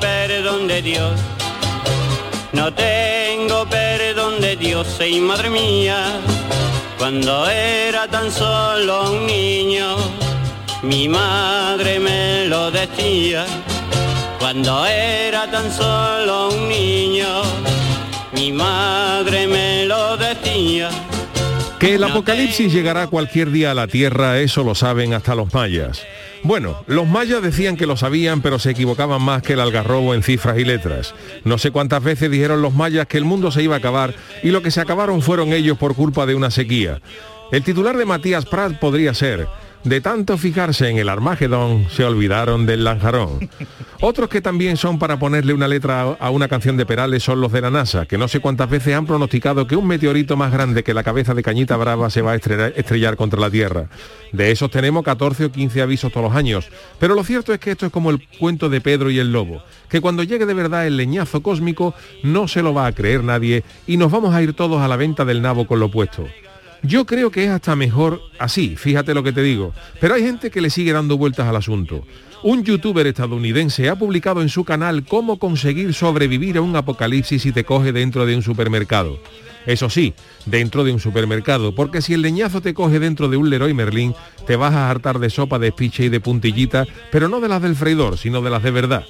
perdón de Dios, no tengo perdón de Dios, y madre mía, cuando era tan solo un niño, mi madre me lo decía, cuando era tan solo un niño, mi madre me lo decía. Que el apocalipsis llegará cualquier día a la Tierra, eso lo saben hasta los mayas. Bueno, los mayas decían que lo sabían, pero se equivocaban más que el algarrobo en cifras y letras. No sé cuántas veces dijeron los mayas que el mundo se iba a acabar y lo que se acabaron fueron ellos por culpa de una sequía. El titular de Matías Prat podría ser, de tanto fijarse en el Armagedón, se olvidaron del Lanjarón. Otros que también son para ponerle una letra a una canción de Perales son los de la NASA, que no sé cuántas veces han pronosticado que un meteorito más grande que la cabeza de Cañita Brava se va a estrellar, contra la Tierra. De esos tenemos 14 o 15 avisos todos los años. Pero lo cierto es que esto es como el cuento de Pedro y el Lobo, que cuando llegue de verdad el leñazo cósmico no se lo va a creer nadie y nos vamos a ir todos a la venta del nabo con lo puesto. Yo creo que es hasta mejor así, fíjate lo que te digo. Pero hay gente que le sigue dando vueltas al asunto. Un youtuber estadounidense ha publicado en su canal cómo conseguir sobrevivir a un apocalipsis si te coge dentro de un supermercado. Eso sí, dentro de un supermercado, porque si el leñazo te coge dentro de un Leroy Merlin, te vas a hartar de sopa de espiche y de puntillita, pero no de las del freidor, sino de las de verdad.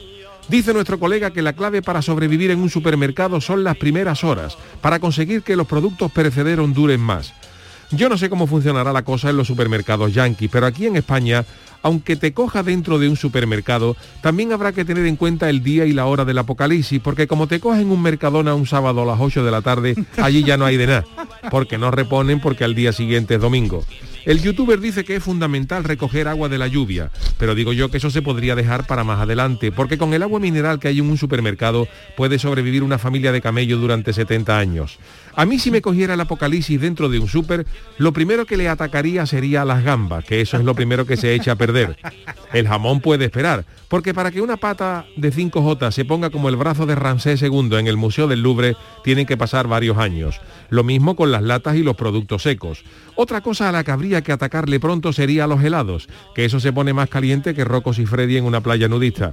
Dice nuestro colega que la clave para sobrevivir en un supermercado son las primeras horas, para conseguir que los productos perecederos duren más. Yo no sé cómo funcionará la cosa en los supermercados yanquis, pero aquí en España, aunque te coja dentro de un supermercado, también habrá que tener en cuenta el día y la hora del apocalipsis, porque como te cogen un mercadona un sábado a las 8 de la tarde, allí ya no hay de nada, porque no reponen porque al día siguiente es domingo. El youtuber dice que es fundamental recoger agua de la lluvia, pero digo yo que eso se podría dejar para más adelante, porque con el agua mineral que hay en un supermercado puede sobrevivir una familia de camello durante 70 años. A mí si me cogiera el apocalipsis dentro de un súper, lo primero que le atacaría sería las gambas, que eso es lo primero que se echa a perder. El jamón puede esperar, porque para que una pata de 5J se ponga como el brazo de Ramsés II en el Museo del Louvre, tienen que pasar varios años. Lo mismo con las latas y los productos secos. Otra cosa a la que habría que atacarle pronto sería a los helados, que eso se pone más caliente que Rocos y Freddy en una playa nudista.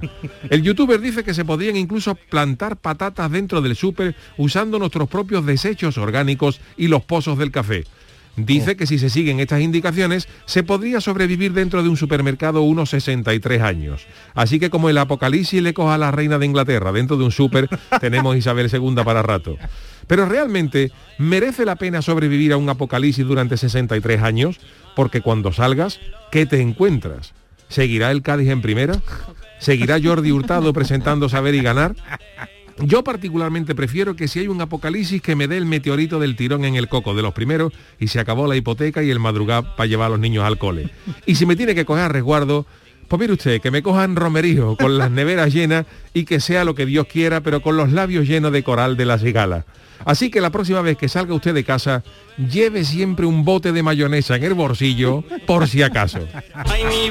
El youtuber dice que se podrían incluso plantar patatas dentro del súper usando nuestros propios desechos orgánicos y los pozos del café. Dice que si se siguen estas indicaciones, se podría sobrevivir dentro de un supermercado unos 63 años. Así que como el apocalipsis le coja a la reina de Inglaterra dentro de un súper, tenemos Isabel II para rato. Pero realmente, ¿merece la pena sobrevivir a un apocalipsis durante 63 años? Porque cuando salgas, ¿qué te encuentras? ¿Seguirá el Cádiz en primera? ¿Seguirá Jordi Hurtado presentando Saber y Ganar? Yo particularmente prefiero que si hay un apocalipsis que me dé el meteorito del tirón en el coco de los primeros y se acabó la hipoteca y el madrugar para llevar a los niños al cole. Y si me tiene que coger a resguardo, pues mire usted, que me cojan romerío con las neveras llenas y que sea lo que Dios quiera, pero con los labios llenos de coral de la cigala. Así que la próxima vez que salga usted de casa, lleve siempre un bote de mayonesa en el bolsillo, por si acaso. Ay, mi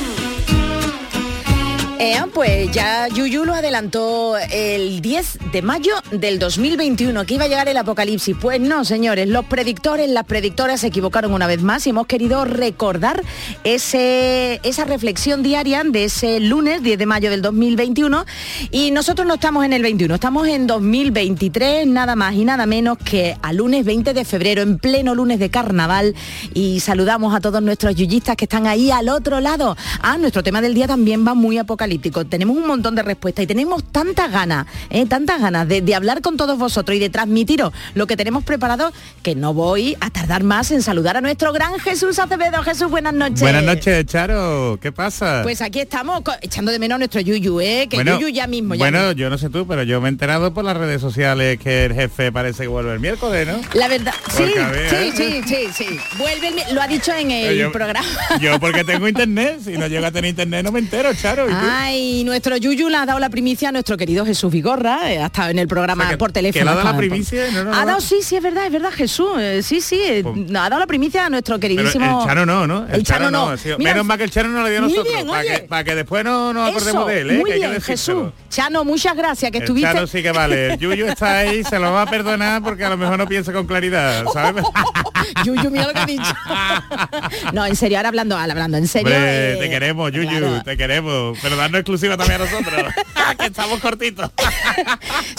Eh, pues ya Yuyu lo adelantó el 10 de mayo del 2021, que iba a llegar el apocalipsis. Pues no, señores, los predictores, las predictoras se equivocaron una vez más y hemos querido recordar ese, esa reflexión diaria de ese lunes 10 de mayo del 2021 y nosotros no estamos en el 21, estamos en 2023, nada más y nada menos que a lunes 20 de febrero, en pleno lunes de carnaval y saludamos a todos nuestros yuyistas que están ahí al otro lado. Ah, nuestro tema del día también va muy apocalíptico apocalíptico, tenemos un montón de respuestas y tenemos tantas ganas, ¿eh? tantas ganas de, de hablar con todos vosotros y de transmitiros lo que tenemos preparado, que no voy a tardar más en saludar a nuestro gran Jesús Acevedo. Jesús, buenas noches. Buenas noches, Charo. ¿Qué pasa? Pues aquí estamos echando de menos a nuestro Yuyu, ¿eh? Que Bueno, Yuyu ya mismo. ya bueno, mismo. yo no sé tú, pero yo me he enterado por las redes sociales que el jefe parece que vuelve el miércoles, ¿no? La verdad, sí, ver, sí, ¿eh? sí, sí, sí. Vuelve el lo ha dicho en el Yo- programa. Yo porque tengo internet, si no llego a tener internet no me entero, Charo. ¿y tú? Ay, nuestro Yuyu le ha dado la primicia a nuestro querido Jesús Vigorra, eh, ha estado en el programa O sea, que- por teléfono. que le ha dado la por- primicia y no nos ha dado, sí, sí, es verdad, es verdad, Jesús, eh, sí, sí, eh, Pues- ha dado la primicia a nuestro Pero queridísimo... el Chano no, ¿no? El Chano no. sí. Mira, Menos mal que el Chano no le dio a nosotros, bien, para, que, para que después no nos acordemos de él, ¿eh? muy que hay bien. Jesús. Chano, muchas gracias, que El estuviste... Chano sí que vale. El Yuyu está ahí, se lo va a perdonar porque a lo mejor no piensa con claridad, ¿sabes? Yuyu, mira lo que ha dicho. no, en serio, ahora hablando, ahora hablando, en serio. Hombre, eh, te queremos, Yuyu, claro. te queremos. Pero dando exclusiva también a nosotros. que estamos cortitos.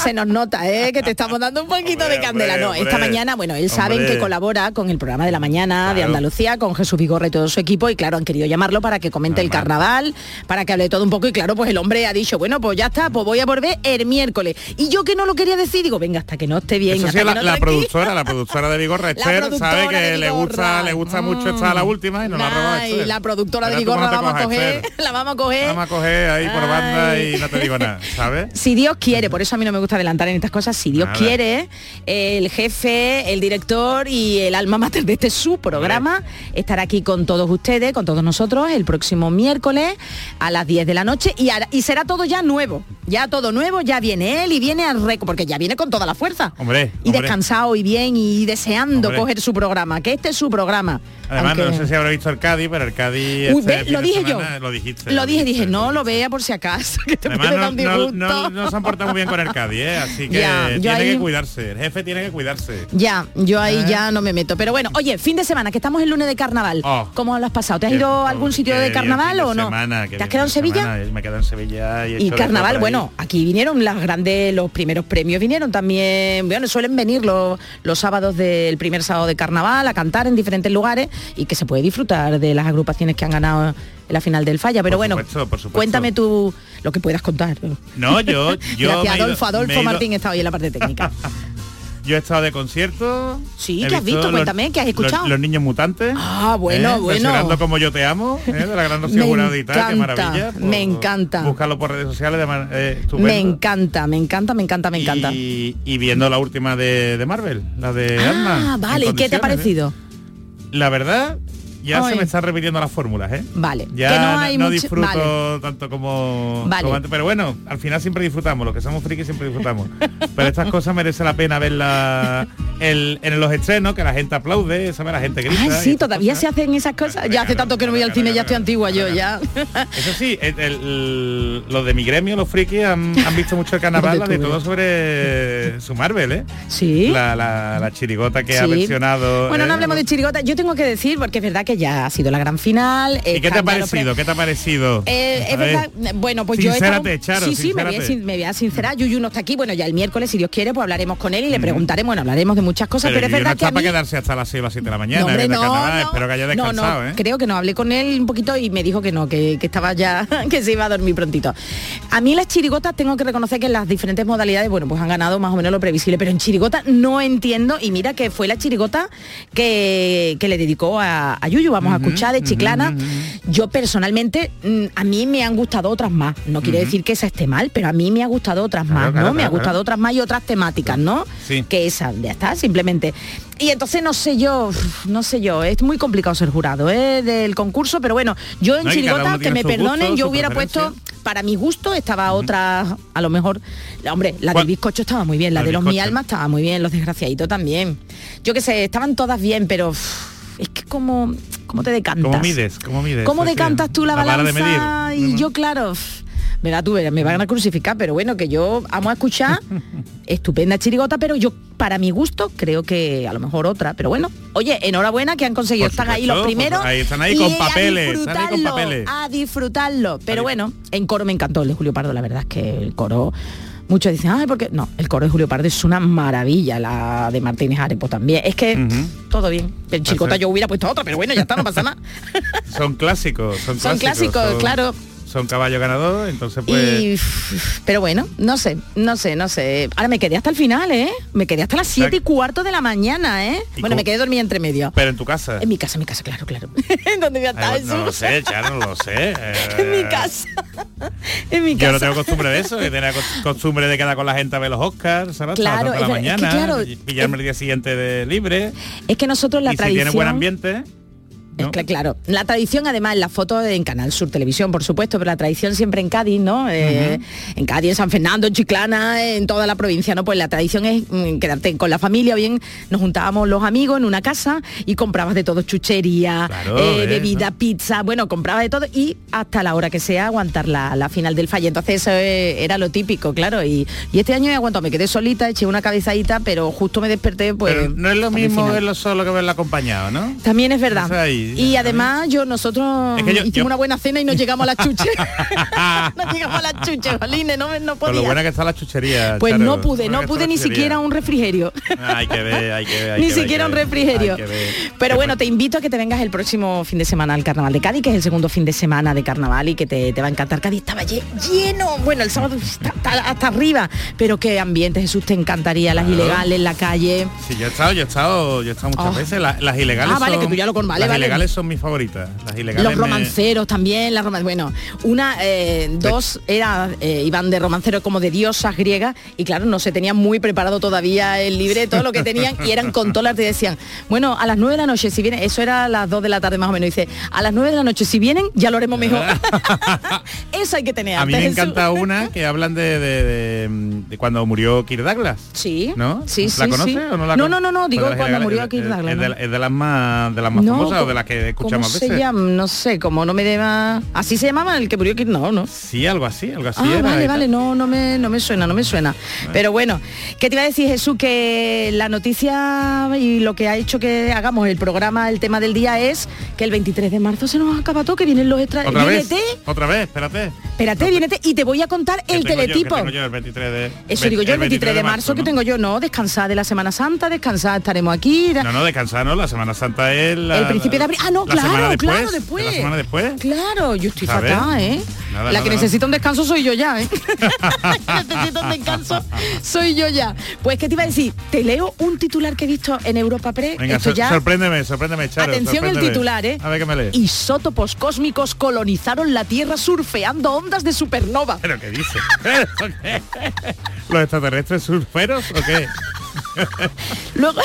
Se nos nota, ¿eh? que te estamos dando un poquito Hombre, de candela. hombre, no, esta hombre. mañana, bueno, él saben que colabora con el programa de la mañana de. Andalucía, con Jesús Vigorra y todo su equipo, y claro, han querido llamarlo para que comente el carnaval, para que hable todo un poco, y claro, pues el hombre ha dicho, bueno, pues ya está, pues voy a volver el miércoles. Y yo que no lo quería decir, digo, venga, hasta que no esté bien. Eso hasta sí, la, no la productora, la productora de Vigorra, Esther, sabe que le gusta, le gusta mucho estar a la última y nos la roba Esther. la productora de Ahora Vigorra la vamos a coger, la vamos a coger. Vamos a coger ahí por banda y no te digo nada, ¿sabes? Si Dios quiere, por eso a mí no me gusta adelantar en estas cosas, si Dios Nada. quiere, el jefe, el director y el alma mater de este su programa estará aquí con todos ustedes, con todos nosotros, el próximo miércoles a las 10 de la noche y será todo ya nuevo, ya todo nuevo, ya viene él y viene al récord, porque ya viene con toda la fuerza. Hombre, Y hombre. descansado y bien y deseando Hombre. coger su programa, que este es su programa. Además, Aunque- no sé si habrá visto el Cádiz, pero el Cádiz... Uy, este ve, lo dije semana yo. Lo dijiste. Lo dije, dije, dijiste, no lo vea por si acaso, que te Además, puede no, no, disgusto. no- no se han portado muy bien con el Cádiz, ¿eh? así que Ya, tiene ahí- que cuidarse. El jefe tiene que cuidarse. Ya, yo ahí ¿Eh? ya no me meto. Pero bueno, oye, fin de semana, que estamos el lunes de carnaval. Oh. ¿Cómo lo has pasado? ¿Te has Qué- ido a algún sitio de carnaval o no? semana, ¿Te has quedado en Sevilla? semana. Me he quedado en Sevilla y, he carnaval, ahí. Bueno, aquí vinieron las grandes, los primeros premios vinieron también, bueno, suelen venir los, los sábados del primer sábado de carnaval a cantar en diferentes lugares y que se puede disfrutar de las agrupaciones que han ganado en la final del falla. Pero Por bueno, supuesto, por supuesto. cuéntame tú lo que puedas contar. No, yo, yo Gracias, Adolfo. Adolfo Martín está hoy en la parte técnica. Yo he estado de concierto. Sí, ¿qué has visto? los- Cuéntame, ¿qué has escuchado? Los, los niños mutantes. Ah, bueno, ¿eh? bueno. Como yo te amo, ¿eh? de la gran qué maravilla. me encanta. Búscalo por redes sociales, de eh, me encanta, me encanta, me encanta, me encanta. Y, y viendo la última de, de Marvel, la de Ah, vale, ¿y qué te ha parecido? La verdad, ya Ay. se me están repitiendo las fórmulas, ¿eh? Vale, Ya que no, hay no mucho- disfruto vale. tanto como, Vale. como antes. Pero bueno, al final siempre disfrutamos, los que somos frikis siempre disfrutamos. pero estas cosas merece la pena verlas en los estrenos, que la gente aplaude, ¿sabes? La gente grita. Ah, y sí, todavía cosas. se hacen esas cosas. Ya hace tanto que no voy al cine, ya estoy antigua yo, ya. Eso sí, el- el- los de mi gremio, los frikis, han, han visto mucho el carnaval, de todo sobre su Marvel, ¿eh? Sí. La, la- la chirigota que ha Sí. versionado. Bueno, ¿eh? no hablemos de chirigota. Yo tengo que decir, porque es verdad que ya ha sido la gran final. ¿Y qué te ha parecido? ¿Qué te ha parecido? Eh, es ver. verdad, bueno, pues yo he Sincérate, estado- Charo, sí, sí, me voy, a, sincérate. sin- me voy a sincerar. Yuyu no está aquí, bueno, ya el miércoles, si Dios quiere, pues hablaremos con él y le preguntaremos, bueno, hablaremos de muchas cosas, pero, Pero, es no verdad que para mí... quedarse hasta las 6 o las 7 de la mañana. No, hombre, no, no. Espero que haya descansado, ¿eh? creo que no, hablé con él un poquito y me dijo que no, que, que estaba ya, que se iba a dormir prontito. A mí las chirigotas tengo que reconocer que en las diferentes modalidades, bueno, pues han ganado más o menos lo previsible, pero en chirigota no entiendo, y mira que fue la chirigota que, que le dedicó a, a Yuyu, vamos a escuchar de Chiclana. Yo personalmente, mm, a mí me han gustado otras más, no quiere decir que esa esté mal, pero a mí me ha gustado otras Claro, más, claro, ¿no? me ha gustado otras más y otras temáticas, ¿no? Sí. Que esa, ya está, simplemente. Y entonces no sé yo, no sé yo, es muy complicado ser jurado ¿eh? del concurso, pero bueno, yo en No, Chirigota, que me perdonen, gusto, yo hubiera puesto, para mi gusto, estaba otra, a lo mejor, la- hombre, la ¿Cuál? del bizcocho estaba muy bien, la La de los mi alma estaba muy bien, los desgraciaditos también. Yo qué sé, estaban todas bien, pero es que como, ¿cómo te decantas? ¿Cómo mides? ¿Cómo mides? ¿Cómo sí, decantas tú la, la de balanza? medir. Y yo, claro, verá tú, me van a crucificar, pero bueno, que yo amo a escuchar, estupenda chirigota, pero yo, para mi gusto, creo que a lo mejor otra, pero bueno, oye, enhorabuena que han conseguido, Por están ahí los supuesto, primeros. ahí están ahí y con a papeles, están ahí con disfrutarlo, papeles. A disfrutarlo, pero bueno, en coro me encantó el de Julio Pardo, la verdad es que el coro... Muchos dicen, ay, porque no, el coro de Julio Pardo es una maravilla, la de Martínez Arepo también. Es que todo bien. El chicota yo hubiera puesto otra, pero bueno, ya está, no pasa nada. Son clásicos, son, Son clásicos, son- claro. Son caballos ganador, entonces pues... Y, pero bueno, no sé, no sé, no sé. Ahora me quedé hasta el final, ¿eh? Me quedé hasta las 7 y cuarto de la mañana, ¿eh? ¿Y Bueno, me quedé dormida entre medio. Pero en tu casa. En mi casa, en mi casa, claro, claro. ¿En dónde voy a estar? Ay, no lo sé, ya no lo sé. en mi Eh, casa. en mi casa. Yo no tengo costumbre de eso, tener cos- costumbre de quedar con la gente a ver los Oscars, ¿sabes? Claro, las tantas de la es que mañana, claro, pillarme el día siguiente de libre. Es que nosotros la y si tradición... tiene buen ambiente, Es que, claro, la tradición además, la foto en Canal Sur Televisión, por supuesto, pero la tradición siempre en Cádiz, ¿no? Eh, En Cádiz, en San Fernando, en Chiclana, en toda la provincia, ¿no? Pues la tradición es mm, quedarte con la familia, o bien nos juntábamos los amigos en una casa y comprabas de todo, chuchería, Claro, eh, bebida, pizza, bueno, comprabas de todo y hasta la hora que sea aguantar la, la final del fallo. Entonces eso eh, era lo típico, claro. Y, y este año he aguantado, me quedé solita, eché una cabezadita, pero justo me desperté, pues... pero no es lo mismo verlo solo que verlo acompañado, ¿no? También es verdad. Ahí, y además yo nosotros Es que yo- hicimos yo- una buena cena y nos llegamos a las chuches. nos llegamos a las chuches, Jolines, no, no Con lo podía. buena que está la chuchería. pues Charo, no pude, no pude la ni siquiera un refrigerio. Hay que ver, hay que ver. hay ni que ver, siquiera que un ver, refrigerio. ver. Pero bueno, te invito a que te vengas el próximo fin de semana al Carnaval de Cádiz, que es el segundo fin de semana de Carnaval y que te, te va a encantar. Cádiz estaba lle- lleno, bueno, el sábado está hasta arriba, pero qué ambiente, Jesús, te encantaría, las ilegales, la calle. Sí, yo he estado, yo he estado, yo he estado muchas Oh. veces. La- las ilegales Ah, vale, son, que tú ya lo con- vale, Las vale. Ilegales son mis favoritas. Las ilegales Los me- romanceros también, las roman- bueno, una, eh, dos era, eh, iban de romancero como de diosas griegas y claro, no se tenían muy preparado todavía el libreto, lo que tenían y eran con tolas, te decían, bueno, a las nueve de la noche, si vienen, eso era a las dos de la tarde más o menos, dice, a las nueve de la noche, si vienen, ya lo haremos mejor. eso hay que tener. A mí me Jesús. encanta una que hablan de, de- de- de cuando murió Kirk Douglas. Sí, ¿No? sí, ¿La sí, conoces sí. o no la No, no, no, no, Pues digo cuando murió Kirk es- Douglas, Es de, ¿no? es de las más de las más No, famosas o ¿cómo- de las que escuchamos ¿Cómo se llama? No sé, como no me deba... Así se llamaba el que murió no, no. Sí, algo así, algo así Ah, era. vale, vale, no, no me, no me suena, no me suena. Pero bueno, ¿qué te iba a decir Jesús? Que la noticia y lo que ha hecho que hagamos el programa, el tema del día es que el 23 de marzo se nos acaba todo, que vienen los extra... Otra vez, otra vez, espérate. espérate, viénete, y te voy a contar el yo- teletipo. yo el 23 de Eso digo yo, el 23 de marzo, que ¿no? tengo yo, no, descansar de la Semana Santa, descansar, estaremos aquí. No, no, descansar, ¿no? La Semana Santa es la, el principio de. Ah, no, la claro, después, claro, después. La semana después. Claro, yo estoy fatal, ¿eh? Nada, la nada, que nada. necesita un descanso soy yo ya, ¿eh? necesito un descanso soy yo ya. Pues, ¿qué te iba a decir? Te leo un titular que he visto en Europa Press. Venga, Esto sor- ya... sorpréndeme, sorpréndeme, Charo. Atención el titular, ¿eh? A ver qué me lees. Isótopos cósmicos colonizaron la Tierra surfeando ondas de supernova. ¿Pero qué dice? ¿Pero qué? ¿Los extraterrestres surferos o qué? Luego,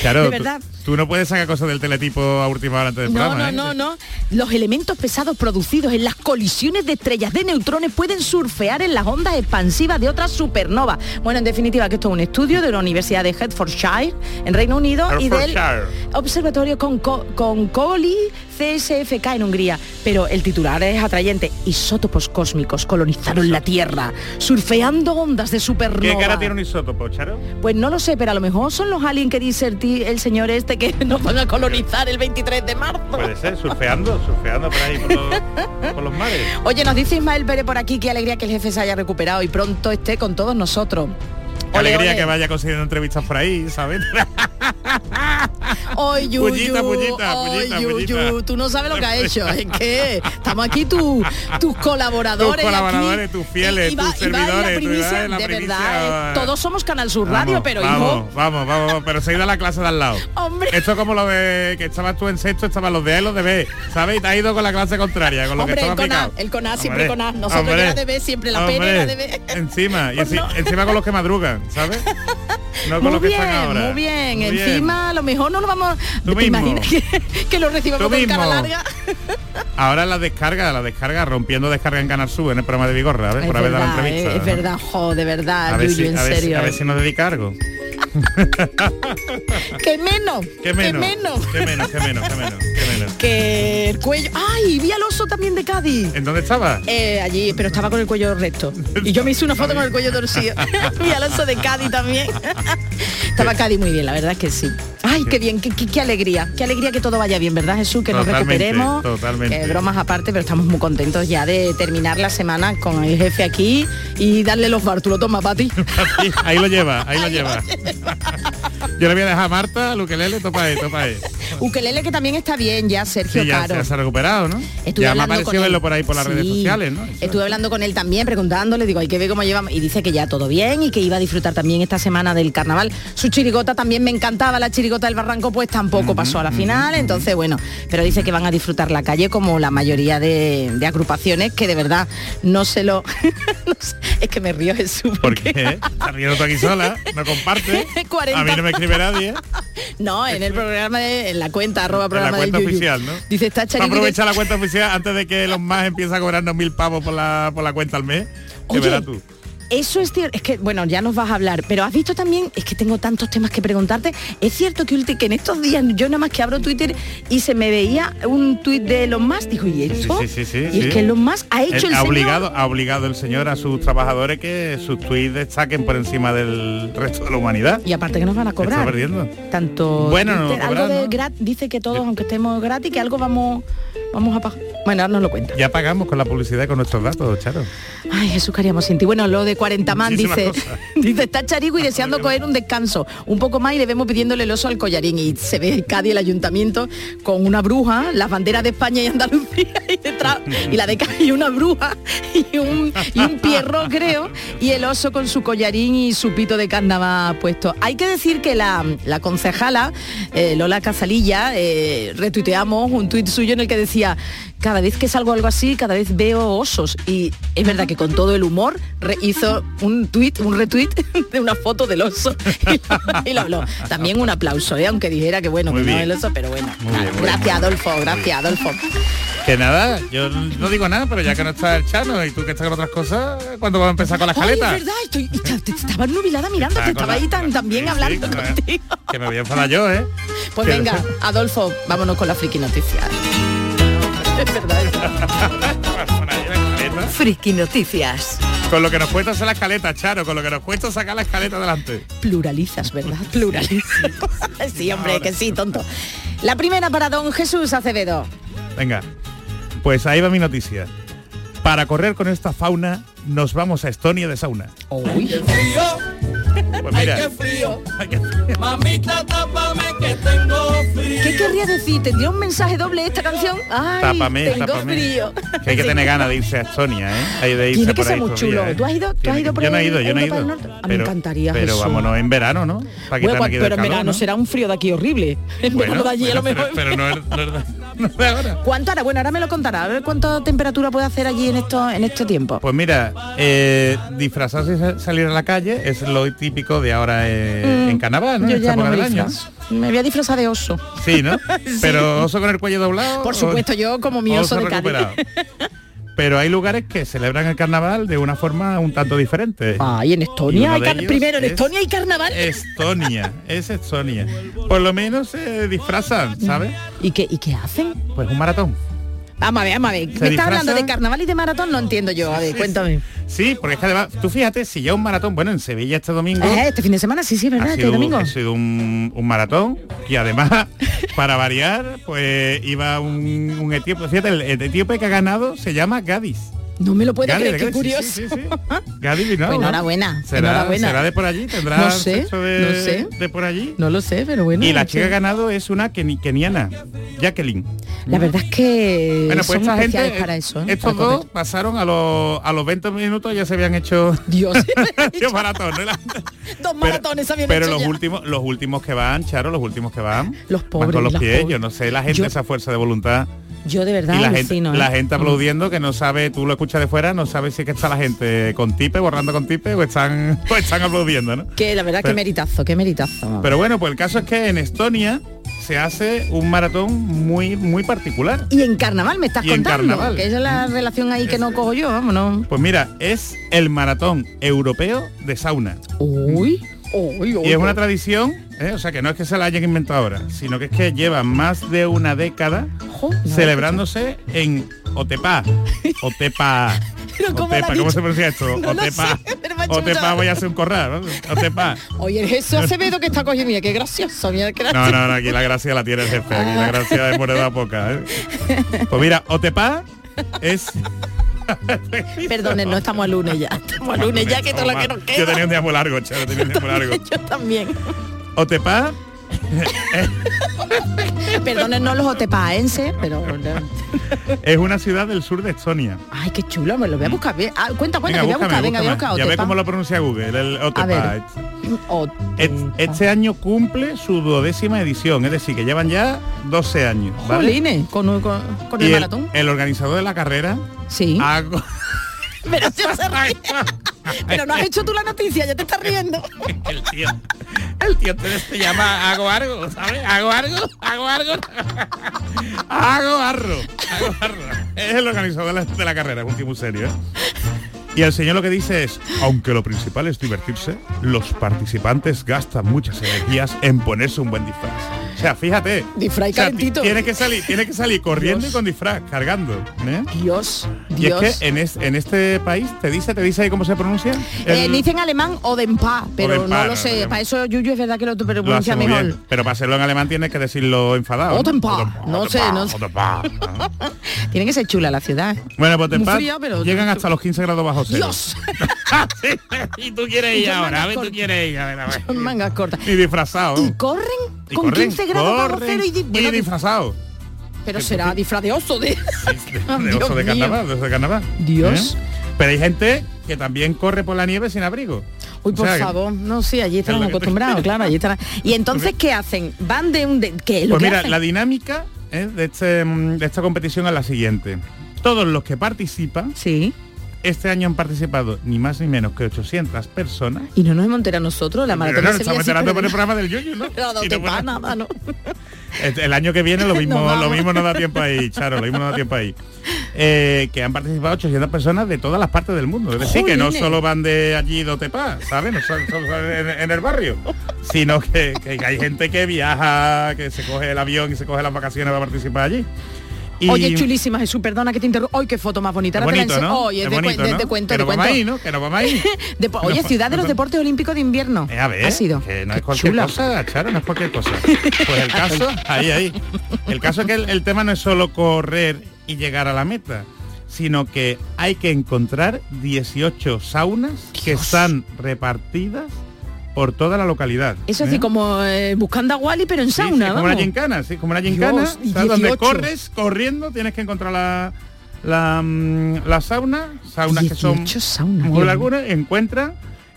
Claro, de verdad. Tú, no puedes sacar cosas del teletipo a última hora antes del No, programa, no, ¿eh? no, no. Los elementos pesados producidos en las colisiones de estrellas de neutrones pueden surfear en las ondas expansivas de otras supernovas. Bueno, en definitiva, que esto es un estudio de la Universidad de Hertfordshire, en Reino Unido, y del. Observatorio con, con Coli CSFK en Hungría. Pero el titular es atrayente. Isótopos cósmicos colonizaron la Tierra, surfeando ondas de supernova. ¿Qué cara tiene un isótopo, Charo? Pues no lo sé, pero a lo mejor son los aliens que dice el señor este que nos van a colonizar el 23 de marzo. Puede ser, surfeando, surfeando por ahí, por los, por los mares. Oye, nos dice Ismael Pérez por aquí, qué alegría que el jefe se haya recuperado y pronto esté con todos nosotros. Qué Ole, alegría ole. que vaya consiguiendo entrevistas por ahí, ¿sabes? Oy, yu, Pullita, yu, pullita, oy, pullita, yu. Tú no sabes lo que ha hecho. Es que estamos aquí tu- tus colaboradores. Tus colaboradores, aquí. tus fieles, Y- y va- tus servidores, primicia, de primicia. verdad, eh, todos somos Canal Sur Radio, Vamos, pero vamos, hijo, vamos, vamos, vamos, pero se ha ido a la clase de al lado. Hombre. Esto es como lo de que estabas tú en sexto, estaban los de A y los de B, ¿sabes? Y te has ido con la clase contraria, con lo Hombre, que el CONAS, el CONAS, siempre CONAS. Nosotros hombre, era de B, siempre la pena hombre, era de B. Encima, y Pues no. encima con los que madrugan, ¿sabes? No con muy los que bien, están ahora. muy bien. Muy Encima, a lo mejor no lo vamos. Tú ¿Te mismo. imaginas que, que lo recibamos con cara larga? Ahora la descarga, la descarga, rompiendo descarga en Canal Sub en el programa de Vigorra, ¿ves? Es Por haber dado la verdad, entrevista. eh, es verdad, jo, de verdad, A ver, Yuyu, si, en a, ver si- serio. a ver si nos dedica algo. Que menos, ¿Qué menos? que menos. ¿Qué menos? ¿Qué menos? ¿Qué menos? Que el cuello. ¡Ay! Vi al oso también de Cádiz. ¿En dónde estaba? Eh, allí, pero estaba con el cuello recto. Y yo me hice una foto con el cuello torcido. Vi al oso de Cádiz también. estaba Cádiz muy bien, la verdad es que sí. Ay, qué bien, qué, qué- qué alegría. Qué alegría que todo vaya bien, ¿verdad, Jesús? Que nos recuperemos. totalmente. Que bromas aparte, pero estamos muy contentos ya de terminar la semana con el jefe aquí y darle los bártulos. Toma, Pati. Ahí lo lleva, ahí lo lleva. Yo le voy a dejar a Marta, Luquelele, topa ahí, topa ahí. Ukelele que también está bien ya, Sergio Sí, ya, Caro. ya se ha recuperado, ¿no? Estuve ya me hablando con verlo por ahí por las redes sociales, ¿no? Eso. Estuve hablando con él también, preguntándole, digo, hay que ver cómo llevamos. Y dice que ya todo bien y que iba a disfrutar también esta semana del carnaval. Su chirigota también me encantaba, la chirigota del barranco, pues tampoco pasó a la final. Entonces, bueno, pero dice que van a disfrutar la calle como la mayoría de, de agrupaciones, que de verdad no se lo. no sé, es que me río Jesús. ¿Por porque- qué? Riendo tú aquí sola, no comparte. 40. A mí no me escribe nadie. No, en el programa, de- en la cuenta, arroba En la programa cuenta del Yuyu. oficial, ¿no? Dice, está aprovechar la cuenta oficial antes de que los más empiece a cobrarnos mil pavos por la, por la cuenta al mes. Que Oye, verás tú. Eso es cierto, es que, bueno, ya nos vas a hablar, pero has visto también, es que tengo tantos temas que preguntarte, es cierto que, que en estos días yo nada más que abro Twitter y se me veía un tuit de Elon Musk, digo, ¿y eso? Sí, sí, y es que Elon Musk ha hecho el ha señor- obligado, ha obligado el señor a sus trabajadores que sus tweets destaquen por encima del resto de la humanidad. Y aparte que nos van a Está cobrar. perdiendo. Tanto Bueno, no Twitter, lo algo de ¿no? dice que todos, aunque estemos gratis, que algo vamos vamos a pagar. Bueno, nos lo cuenta. Ya pagamos con la publicidad y con nuestros datos, Charo. Ay, Jesús, ¿qué haríamos sin ti? Bueno, lo de 40 man Muchísimas dice, dice, está Charico y deseando coger un descanso. Un poco más y le vemos pidiéndole el oso al collarín. Y se ve en Cádiz el ayuntamiento con una bruja, las banderas de España y Andalucía y detrás, y la de Cádiz y una bruja y un, y un pierro, creo, y el oso con su collarín y su pito de carnaval puesto. Hay que decir que la, la concejala, eh, Lola Casalilla, eh, retuiteamos un tuit suyo en el que decía, cada vez que salgo algo así, cada vez veo osos. Y es verdad que con todo el humor hizo un tweet, un retweet de una foto del oso y lo, habló. También un aplauso, ¿eh? aunque dijera que bueno, Muy que no el oso, pero bueno. Muy bien, muy gracias bien. Adolfo, gracias Adolfo. Que nada, yo no digo nada, pero ya que no está el Chano y tú que estás con otras cosas, ¿cuándo vamos a empezar con la Ay, escaleta? es verdad, estoy, estaba nubilada mirando, con estaba ahí tan, tan bien hablando que contigo. Que me voy a enfadar yo, ¿eh? Pues Que- venga, Adolfo, vámonos con la friki noticia. Es verdad. Friki Noticias. Con lo que nos cuesta hacer la escaleta, Charo, con lo que nos cuesta sacar la escaleta adelante. Pluralizas, ¿verdad? Pluralizas. sí, hombre, que sí, tonto. La primera para don Jesús Acevedo. Venga, pues ahí va mi noticia. Para correr con esta fauna, nos vamos a Estonia de sauna. Uy, Pues mira, Ay, qué frío. ¿Qué querría decir? ¿Tendría un mensaje doble esta canción? Ay, tápame, tengo tápame. frío. Que hay que tener ganas de irse a Estonia, ¿eh? Hay de irse Tiene que ser muy chulo. días, ¿eh? ¿Tú has ido- tú has ido que- por Yo no he ido, yo no he ido. del Norte? A mí me encantaría, Pero Jesús. vámonos en verano, ¿no? Para Bueno, aquí pero en verano ¿no? será un frío de aquí horrible. En verano de allí a lo bueno, mejor. pero, pero no, es, no, es, no es de ahora. ¿Cuánto hará? Bueno, ahora me lo contará. A ver cuánta temperatura puede hacer allí en esto, en este tiempo. Pues mira, eh, disfrazarse y sa- salir a la calle es lo típico de ahora eh, en carnaval, ¿no? Mm, Yo ya no me año. Me voy a disfrazar de oso. Sí, ¿no? Pero oso con el cuello doblado. Por o- supuesto, yo como mi oso de recuperado. Pero hay lugares que celebran el carnaval de una forma un tanto diferente. Ay, en Y Estonia. hay ellos Primero, en es Estonia hay carnaval. Estonia, es Estonia. Por lo menos se disfrazan, ¿sabes? ¿Y qué, ¿Y qué hacen? Pues un maratón. Vamos a ver, vamos a ver. ¿Se ¿Me estás hablando de carnaval y de maratón? No entiendo yo. A ver, cuéntame. Sí, porque es que además, tú fíjate, si ya un maratón, bueno, en Sevilla este domingo Eh, este fin de semana, sí, sí, ¿verdad? Este domingo. ha sido un, un maratón y además, para variar, pues iba un, un etíope. Fíjate, el, el etíope que ha ganado se llama Gadis. No me lo puedo Gadis, creer, qué curioso. sí, Pues enhorabuena, ¿Será, enhorabuena. ¿Será de por allí? ¿Tendrá No sé, sexo de, no sé. de por allí? No lo sé, pero bueno. y la chica que ha sé. ganado es una keni- keniana, Jacqueline. La verdad es que Bueno, pues son esta especiales gente, para eso. ¿eh? estos Para dos pasaron a los, a los 20 minutos ya se habían hecho Dios. Dos maratones habían pero hecho los ya. últimos, los últimos que van, Charo, los últimos que van, Los van pobres, con los las pies, pobres. yo no sé, la gente Yo- esa fuerza de voluntad Yo de verdad y la gente, ¿eh? la gente aplaudiendo que no sabe, tú lo escuchas de fuera, no sabes si es que está la gente con tipe, borrando con tipe o están, o están aplaudiendo, ¿no? Que la verdad Pero- que meritazo, qué meritazo. Pero bueno, pues el caso es que en Estonia se hace un maratón muy, muy particular. y en carnaval me estás Y en contando, carnaval. que esa es la relación ahí que no cojo yo, vámonos. Pues mira, es el maratón europeo de sauna. Uy, uy, uy. Y es una tradición, ¿eh? o sea que no es que se la hayan inventado ahora, sino que es que lleva más de una década Jo, no, celebrándose en Otepa. Otepa. Pero ¿cómo lo Otepa, ¿cómo se pronuncia esto? No lo Otepa. sé, pero me ha hecho Otepa voy a hacer un corral. ¿no? Otepa. Oye, el Jesús Acevedo que está cogiendo, mira, qué gracioso, mira, qué No, gracioso. no, no, aquí la gracia la tiene el jefe, aquí la gracia de moneda poca. ¿eh? Pues mira, Otepa es... Perdonen, no estamos a lunes ya. Estamos a lunes ya, que todo lo que nos Yo queda. tenía un día muy largo, chaval, tenía un día muy largo. Yo también. Otepa Perdónennos los otepaenses, pero... Es una ciudad del sur de Estonia. Ay, qué chulo, me lo voy a buscar bien. Ah, cuenta, cuenta, que voy a buscar, venga, voy a buscar Ya ve cómo lo pronuncia Google, el A Otepa. ver. Et- Otepa. Este año cumple su duodécima edición, es decir, que llevan ya 12 años. ¿vale? Jolines, con, con, con Y el el, maratón. el organizador de la carrera Sí. ha- Pero, se se ríe. Pero no has hecho tú la noticia, ya te estás riendo. el tío el tío te- llama hago algo ¿sabes? hago algo hago algo hago arro hago arro es el organizador de la, de la carrera es un muy serio ¿eh? y el señor lo que dice es aunque lo principal es divertirse los participantes gastan muchas energías en ponerse un buen disfraz o sea, fíjate. Disfraz o sea, calentito. Que salir, tienes que salir corriendo Dios. y con disfraz, cargando. ¿eh? Dios, y Dios. es que en, es, en, este país, ¿te dice, te dice ahí cómo se pronuncia? Eh, El... Eh, dicen en alemán Odenpa, pero Odenpa, no lo sé. Para eso Yuyu es verdad que lo, pero lo pronuncia mejor. Bien. Pero para hacerlo en alemán tienes que decirlo enfadado. Odenpa. Odenpa no sé, no sé. Tiene que ser chula la ciudad. Bueno, pues Odenpa frío, pero llegan hasta los 15 grados bajo cero. Dios. Ah, y tú quieres ir ahora, a ver, tú quieres ir. A ver, a ver. Mangas cortas. Y disfrazado. Y corren con 15 20 grados bajo cero y, di- bueno, disfrazado. Pero será disfraz de oso de... De oso de Dios carnaval, de oso de carnaval. Dios. ¿Eh? Pero hay gente que también corre por la nieve sin abrigo. Uy, O por sea, favor, no, sí, allí están acostumbrados, claro, allí están. Y entonces, ¿qué hacen? Van de un... De, ¿qué, lo Pues que mira, hacen? la dinámica eh, de, este, mm, de esta competición es la siguiente. Todos los que participan este año han participado ni más ni menos que 800 personas. Y no nos hemos enterado nosotros, la maratón no, Sevilla estamos enterando por el programa del ¿no? Pero no te no nada, ¿no? el, año que viene lo mismo, lo mismo no da tiempo ahí, Charo, lo mismo no da tiempo ahí. Eh, que han participado 800 personas de todas las partes del mundo. Es decir, que no solo van de allí de Otepá, ¿sabes? No solo, solo en, en el barrio, sino que, que hay gente que viaja, que se coge el avión y se coge las vacaciones para participar allí. Y- Oye, chulísima Jesús, perdona que te interrumpa. ¡Ay, qué foto más bonita! Ahora te la bonito. Oye, Es de, bonito, de- ¿no? de cuento, Que de nos vamos cuento. ahí, ¿no? Que nos vamos ahí. De- oye, ciudad de los deportes olímpicos de invierno. Eh, a ver, ha sido. que no es cualquier chula. cosa, Charo, no es cualquier cosa. Pues el caso, ahí, ahí. El caso es que el, el tema no es solo correr y llegar a la meta, sino que hay que encontrar 18 saunas que están repartidas por toda la localidad. Eso es ¿eh? así como eh, buscando a Wally, pero en Sí, sí, sauna, como vamos. una gincana, sí, como una gincana, donde 18. corres corriendo, tienes que encontrar la, la, mm, la sauna, saunas que son 18 saunas, muy Dios algunas, encuentran,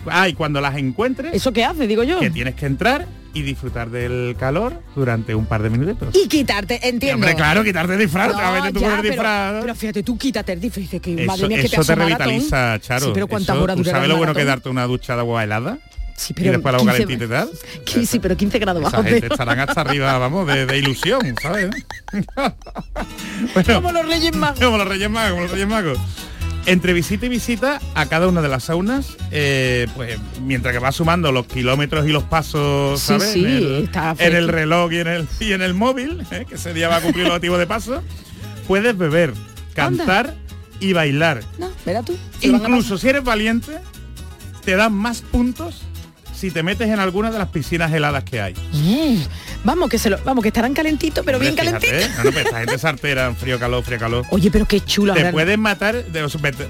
ah, y cuando las encuentres, ¿Eso qué hace, digo yo? que tienes que entrar y disfrutar del calor durante un par de minutitos. Y quitarte, entiendo. hombre, claro, quitarte el disfraz, No, tú ya, el pero, disfraz. pero fíjate, tú quítate el disfraz. Que eso madre mía, que te te hace maratón. revitaliza, Charo. Sí, pero ¿cuántas Eso, horas ¿tú durará sabes lo bueno que darte una ducha de agua helada? Sí, y después la agua calentita y tal. Sí, sí, pero 15 grados Esa bajo gente estarán hasta arriba, vamos, de, de ilusión, ¿sabes? bueno, Como los Reyes Magos. como los Reyes Magos, como los Reyes Magos. Entre visita y visita a cada una de las saunas, eh, pues mientras que vas sumando los kilómetros y los pasos, ¿sabes? sí, en, el, está en el fresco. reloj y en el, y en el móvil, ¿eh? que ese día va a cumplir el objetivo de paso, puedes beber, cantar y bailar. No, verás tú. Incluso si eres valiente, te dan más puntos si te metes en alguna de las piscinas heladas que hay. Mm, Vamos, que se lo, vamos, que estarán calentitos, pero bien Hombre, calentitos. ¿eh? No, no, pero esta gente sartera, frío, calor, frío, calor. Oye, pero qué chulo. Te pueden matar, de,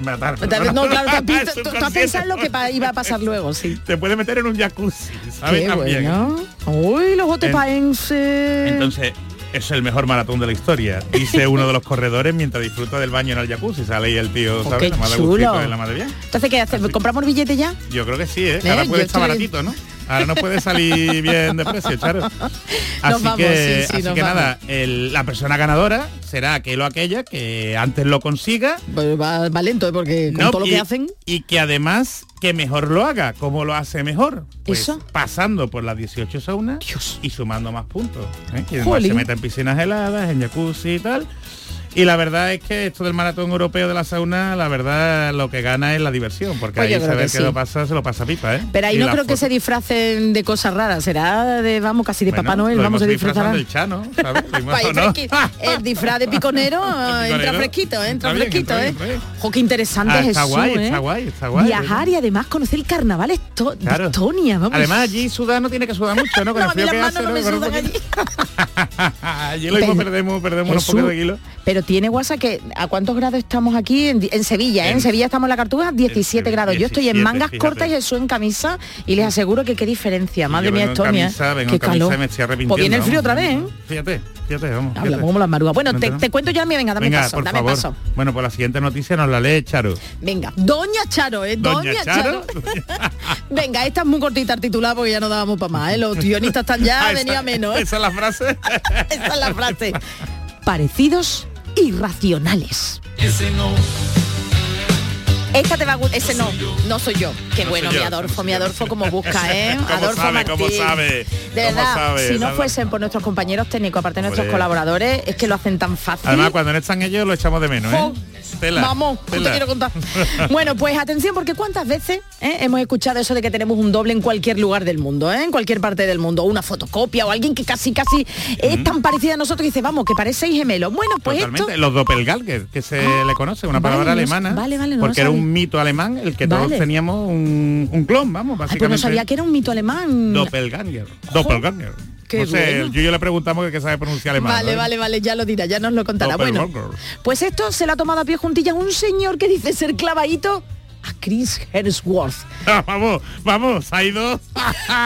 matar. No, claro, tú, tú- tú has pensado lo que pa- iba a pasar luego, sí. Te puede meter en un jacuzzi, ¿sabes? Qué También. bueno. Uy, los otepaenses. Entonces, es el mejor maratón de la historia, dice uno de los corredores mientras disfruta del baño en el jacuzzi. Sale ahí el tío, Oh, ¿sabes? qué La madre chulo. gustito de la madre bien. Entonces, ¿qué hace? ¿Compramos el billete ya? Yo creo que sí, ¿eh? ¿Eh? Ahora Yo puede estar estoy- baratito, ¿no? Ahora no puede salir bien de precio, Charo. Así vamos, que, sí, sí, así que nada, el- la persona ganadora será aquel o aquella que antes lo consiga Pues va, va lento, ¿eh? porque con no, todo lo y, que hacen. y que además que mejor lo haga. ¿Cómo lo hace mejor? Pues ¿Eso? pasando por las 18 saunas Dios. y sumando más puntos. ¿eh? Se meta en piscinas heladas, en jacuzzi y tal. Y la verdad es que esto del maratón europeo de la sauna, la verdad lo que gana es la diversión, porque Pues ahí saber que lo pasa, se lo pasa pipa, ¿eh? Pero ahí Y no creo que se disfracen de cosas raras. Será de, vamos, casi de Bueno, Papá Noel. Vamos a disfrazar. del Chano, ¿no? El disfraz de piconero eh, entra piconero. fresquito, eh, entra Está bien, fresquito, entra ¿eh? bien, está bien. Jo, qué interesante Ah, es está Jesús, guay, ¿eh? está guay, está guay. Viajar y además conocer el carnaval esto, de. Estonia, vamos. Además allí sudar no tiene que sudar mucho, ¿no? Con No, el a mí frío las que manos hace, no me Con un sudan poquito- Allí lo mismo perdemos, perdemos unos Jesús, pocos de kilos. Pero tiene WhatsApp que ¿a cuántos grados estamos aquí? En, en Sevilla, ¿eh? En, En- Sevilla estamos en la Cartuja, 17 en grados. Yo estoy en 17, mangas fíjate. cortas y Jesús en camisa y les aseguro que qué diferencia. Madre Yo mía, Estonia. camisa, vengo qué en camisa calor. me estoy arrepintiendo. Pues viene el frío otra vez, ¿eh? Fíjate, fíjate, vamos. fíjate. Hablamos como las marugas. Bueno, ¿No te, te cuento yo mía, venga, dame Venga, paso, por dame favor. paso. Bueno, pues la siguiente noticia nos la lee Charo. Venga, Doña Charo, ¿eh? Doña, Doña Charo. Charo. Venga, esta es muy cortita el titular porque ya no dábamos para más, ¿eh? Los guionistas están ya, Ah, esa- venía menos, ¿eh? Esa es la frase. Esa es la frase. Parecidos irracionales. Esta te va a gu- ese no, no soy yo. Qué No bueno, mi. Adolfo, mi Adolfo como busca, ¿eh? ¿Cómo Adolfo sabe, Martín. cómo sabe? De ¿Cómo verdad, sabe? si no fuesen por nuestros compañeros técnicos, aparte de nuestros Hombre. colaboradores, es que lo hacen tan fácil. Además, cuando no están ellos, lo echamos de menos, ¿eh? Tela, Vamos, no te tela. quiero contar. Bueno, pues atención, porque cuántas veces eh, hemos escuchado eso de que tenemos un doble en cualquier lugar del mundo, eh, en cualquier parte del mundo, una fotocopia o alguien que casi casi es tan parecida a nosotros y dice, vamos, que parecéis gemelos. Bueno, pues Totalmente. esto. Los doppelganger, que se le conoce, una vale, palabra no- alemana. vale, vale, no porque era un mito alemán el que todos teníamos un, un clon, vamos, Ay, pues básicamente. no sabía que era un mito alemán. Doppelganger. Doppelganger. Qué no sé, bueno. yo, yo le preguntamos que, que sabe pronunciar alemán. Vale, ¿no? vale, vale, ya lo dirá, ya nos lo contará. Bueno, pues esto se lo ha tomado a pie juntillas un señor que dice ser clavadito a Chris Hemsworth. Ah, vamos, vamos, se ha ido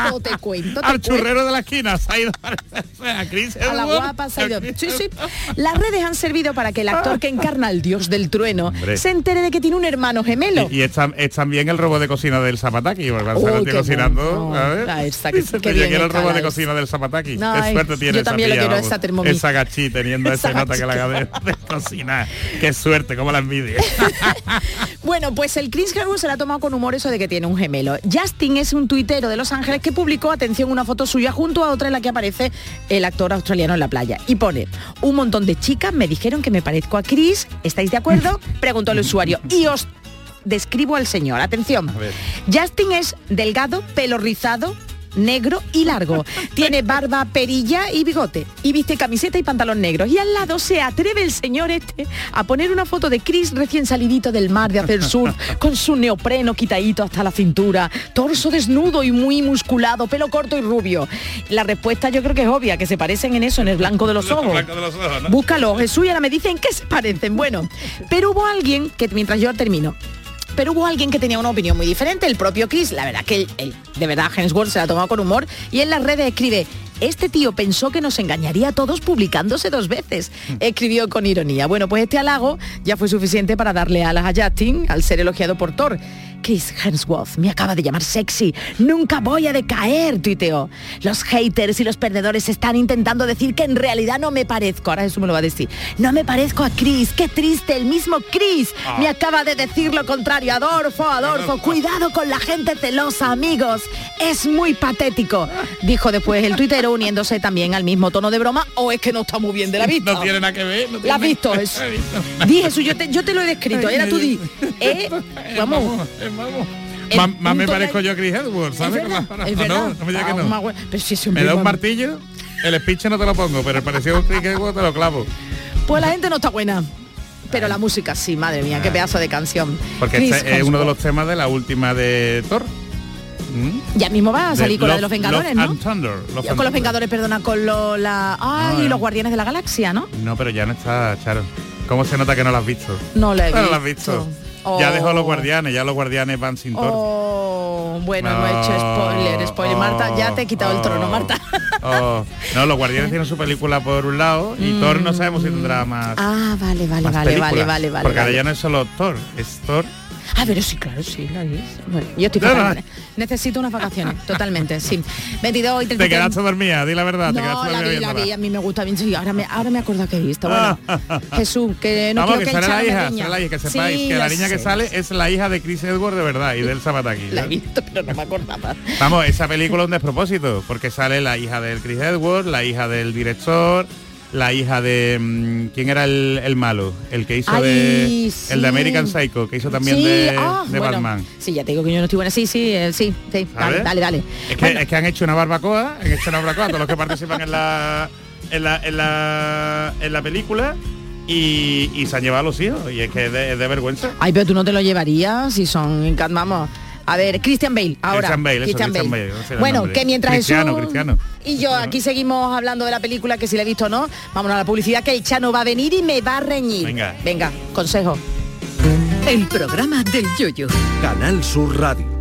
No te cuento, te al cuento. churrero de la esquina, se ha ido a Chris A la Hemsworth. guapa se ha ido. Sí, sí. Las redes han servido para que el actor que encarna al dios del trueno Hombre. se entere de que tiene un hermano gemelo. Y, y es, tam- es también el robot de cocina del Zapataki, Uy, lo qué cocinando, bueno. a ver. Ah, está, que- "Oye, bien quiero el la de cocina del Zapataki. Ay, Qué suerte tiene yo esa también lo tía, quiero, esa Thermomix. Esa gachi teniendo Esa esa nota que la de, de cocina. Qué suerte, cómo la envidia. Bueno, pues el Chris Hemsworth se la ha tomado con humor eso de que tiene un gemelo. Justin es un tuitero de Los Ángeles que publicó, atención, una foto suya junto a otra en la que aparece el actor australiano en la playa. Y pone, un montón de chicas me dijeron que me parezco a Chris, ¿estáis de acuerdo? Preguntó el usuario. Y os describo al señor. Atención. Justin es delgado, pelo rizado, negro y largo. Tiene barba, perilla y bigote. Y viste camiseta y pantalón negros. Y al lado se atreve el señor este a poner una foto de Chris recién salidito del mar de hacer surf, con su neopreno quitadito hasta la cintura, torso desnudo y muy musculado, pelo corto y rubio. La respuesta yo creo que es obvia, que se parecen en eso, en el blanco de los ojos. Blanco de los ojos, ¿no? Búscalo, Jesús, y ahora me dicen que se parecen. Bueno, pero hubo alguien que, mientras yo termino, pero hubo alguien que tenía una opinión muy diferente, el propio Chris. La verdad que él, él, de verdad Hemsworth se la ha tomado con humor y en las redes escribe, este tío pensó que nos engañaría a todos publicándose dos veces. Escribió con ironía. Bueno, pues este halago ya fue suficiente para darle alas a Justin al ser elogiado por Thor. Chris Hemsworth me acaba de llamar sexy. Nunca voy a decaer, tuiteó. Los haters y los perdedores están intentando decir que en realidad no me parezco. Ahora eso me lo va a decir. No me parezco a Chris. Qué triste, el mismo Chris me acaba de decir lo contrario. Adolfo, Adolfo, cuidado con la gente celosa, amigos. Es muy patético. Dijo después el tuitero uniéndose también al mismo tono de broma. O es que no está muy bien de la vista. No tiene nada que ver. no ¿La has visto? Jesús? Di Jesús, yo te, yo te lo he descrito. Era tú di. Eh, vamos. Vamos. Más, más me parezco yo a Chris Edwards, Es ¿sabes? la- es no, verdad. no me digas que Ah, no. Pero si Me da un martillo, el speech no te lo pongo, pero el parecido a Chris Edwards te lo clavo. Pues la gente no está buena. Pero la música sí, madre mía, qué pedazo de canción. Porque Chris este es uno de los temas de la última de Thor. ¿Mm? Ya mismo va a salir con la de los Vengadores, Love ¿no? Thunder, con los. Vengadores, perdona, con lo, la... Ay, No, eh. los Guardianes de la Galaxia, ¿no? No, pero ya no está, Charo. ¿Cómo se nota que no lo has visto? No la he No visto. lo has visto. Oh. Ya dejó los guardianes, ya los guardianes van sin Thor. Oh, bueno, no he hecho Oh, spoiler, spoiler. Marta, ya te he quitado el trono, oh, Marta. oh. No, los guardianes tienen su película por un lado y Thor no sabemos si tendrá más, Ah, vale, vale, vale, vale, vale, vale. Porque ahora ya no es solo Thor, es Thor. Ah, pero sí, claro, sí, la es. Bueno, yo estoy No, fatal. no. Necesito unas vacaciones, totalmente, sí. 22 y Te 33. quedaste dormida, di la verdad, te No, quedaste la vi, la vi, a mí me gusta bien. Sí, ahora me, ahora me acuerdo que he visto. Bueno, Jesús, que no Vamos, que quiero que sale la hija, la hija, que sepáis Sí, que la niña que sale es la hija de Chris Edwards de verdad y del Sabataki. La he visto, pero no me acordaba. Vamos, esa película es un despropósito, porque sale la hija del Chris Edwards, la hija del director, la hija de mm, quién era el, el malo, el que hizo Ay, de sí. el de American Psycho, que hizo también Sí, de, ah, de bueno, Batman. Sí, ya te digo que yo no estoy buena. Sí, sí, eh, sí, sí. Dale, dale, dale. Es que, Bueno, es que han hecho una barbacoa, han hecho una barbacoa todos los que participan en la en la, en la, en la película y, y se han llevado a los hijos y es que es de, es de vergüenza. Ay, pero tú no te lo llevarías si son, vamos, A ver, Christian Bale, ahora. Christian Bale, eso, Christian Christian Bale. Bueno, que mientras Cristiano, Jesús Cristiano. y yo aquí seguimos hablando de la película, que si la he visto o no, vámonos a la publicidad, que el Chano va a venir y me va a reñir. Venga. Venga, consejo. El programa del yoyo. Canal Sur Radio.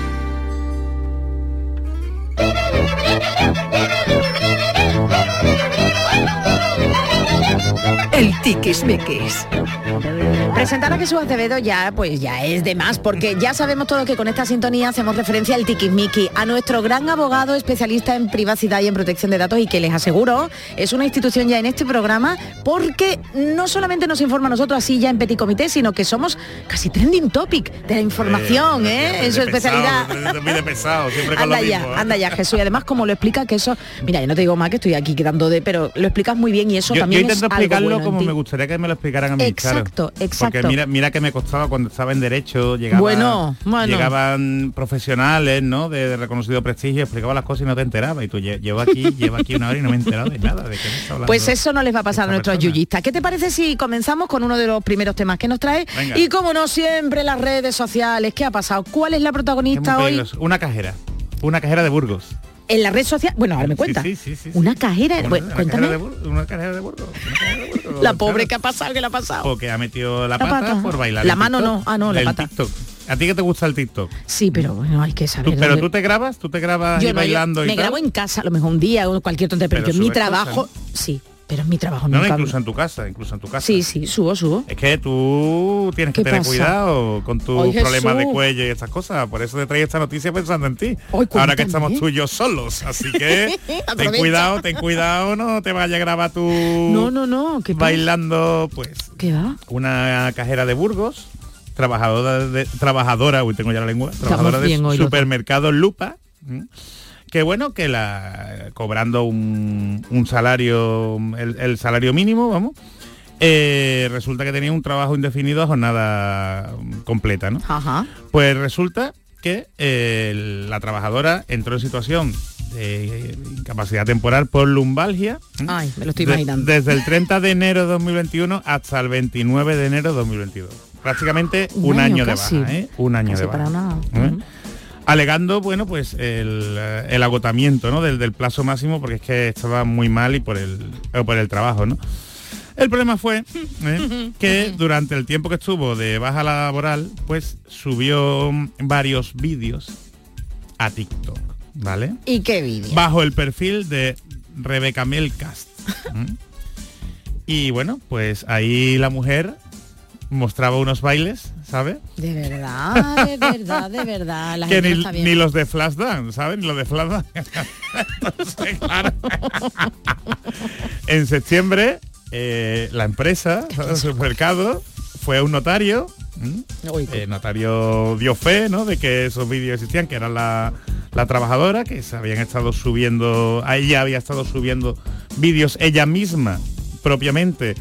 Thank you. El tiquismiquis. Presentar a Jesús Acevedo ya, pues ya es de más, porque ya sabemos todo que con esta sintonía hacemos referencia al tiquismiqui, a nuestro gran abogado especialista en privacidad y en protección de datos y que les aseguro es una institución ya en este programa porque no solamente nos informa a nosotros así ya en Petit Comité, sino que somos casi trending topic de la información, ¿eh? En su especialidad. Muy de pesado, siempre con Anda lo ya, mismo. ¿eh? anda ya, Jesús. Y además, como lo explica que eso, mira, yo no te digo más que estoy aquí quedando de, pero lo explicas muy bien y eso Yo, yo también intento explicarlo bueno como me gustaría que me lo explicaran a mí, Exacto, claro. exacto. Porque mira, mira que me costaba cuando estaba en derecho, llegaban, Bueno, bueno. llegaban profesionales, ¿no? De, de reconocido prestigio, explicaban las cosas y no te enterabas. Y tú lle- llevo aquí, llevo aquí una hora y no me he enterado de nada. ¿De qué me está hablando Pues eso no les va a pasar a nuestros yuyistas. ¿Qué te parece si comenzamos con uno de los primeros temas que nos trae? Venga. Y como no siempre las redes sociales, ¿qué ha pasado? ¿Cuál es la protagonista hoy. Una cajera. Una cajera de Burgos. En la red social? Bueno, ahora me cuenta. Sí, sí, sí, Una cajera, Una- bueno, una cuéntame. cajera de Una cajera de Burgos. La pobre claro. que ha pasado, que le ha pasado. Porque ha metido la, La pata, pata. por bailar. La mano TikTok. no. Ah, no, la El pata. TikTok. ¿A ti qué te gusta el TikTok? Sí, pero bueno, hay que Tú- saber. pero dónde- tú te grabas, tú te grabas Yo no, yo bailando y me tal? grabo en casa, a lo mejor un día o cualquier tontería, pero, Pero yo en mi trabajo, sí, pero en mi trabajo No, no, nunca. incluso en tu casa, incluso en tu casa. Sí, sí, subo, subo. Es que tú tienes que ¿Qué tener pasa? cuidado con tus problemas de cuello y estas cosas. Por eso te traigo esta noticia pensando en ti. Ahora que estamos tú y yo solos. Así que ten cuidado, ten cuidado, no te vaya a grabar tú No, no, no, ¿qué bailando, pues, ¿Qué va? una cajera de Burgos, trabajadora de trabajadora, uy, tengo ya la lengua, trabajadora de bien supermercado Lupa. Que bueno, que la cobrando un, un salario, el, el salario mínimo, vamos. eh, resulta que tenía un trabajo indefinido a jornada completa, ¿no? Ajá. Pues resulta que eh, la trabajadora entró en situación de incapacidad temporal por lumbalgia. ¿m? Ay, me lo estoy De- imaginando. desde el 30 de enero de 2021 hasta el 29 de enero de 2022. Prácticamente un, Un año, año de baja, ¿eh? Un año Casi de baja. para nada. ¿Eh? Ujú. Alegando, bueno, pues el, el agotamiento, ¿no? Del, del plazo máximo, porque es que estaba muy mal y por el, eh, por el trabajo, ¿no? El problema fue ¿eh? que durante el tiempo que estuvo de baja laboral, pues subió varios vídeos a TikTok, ¿vale? ¿Y qué vídeo? Bajo el perfil de Rebeca Melcast. Y bueno, pues ahí la mujer mostraba unos bailes, ¿sabe? De verdad, de verdad, de verdad. La que ni, los de Flashdance, ¿saben? Ni los de Flashdance. Claro. en septiembre, eh, la empresa, el supermercado, fue a un notario. El notario dio fe, ¿no? De que esos vídeos existían, que era la, la trabajadora, que se habían estado subiendo, a ella había estado subiendo vídeos ella misma, propiamente,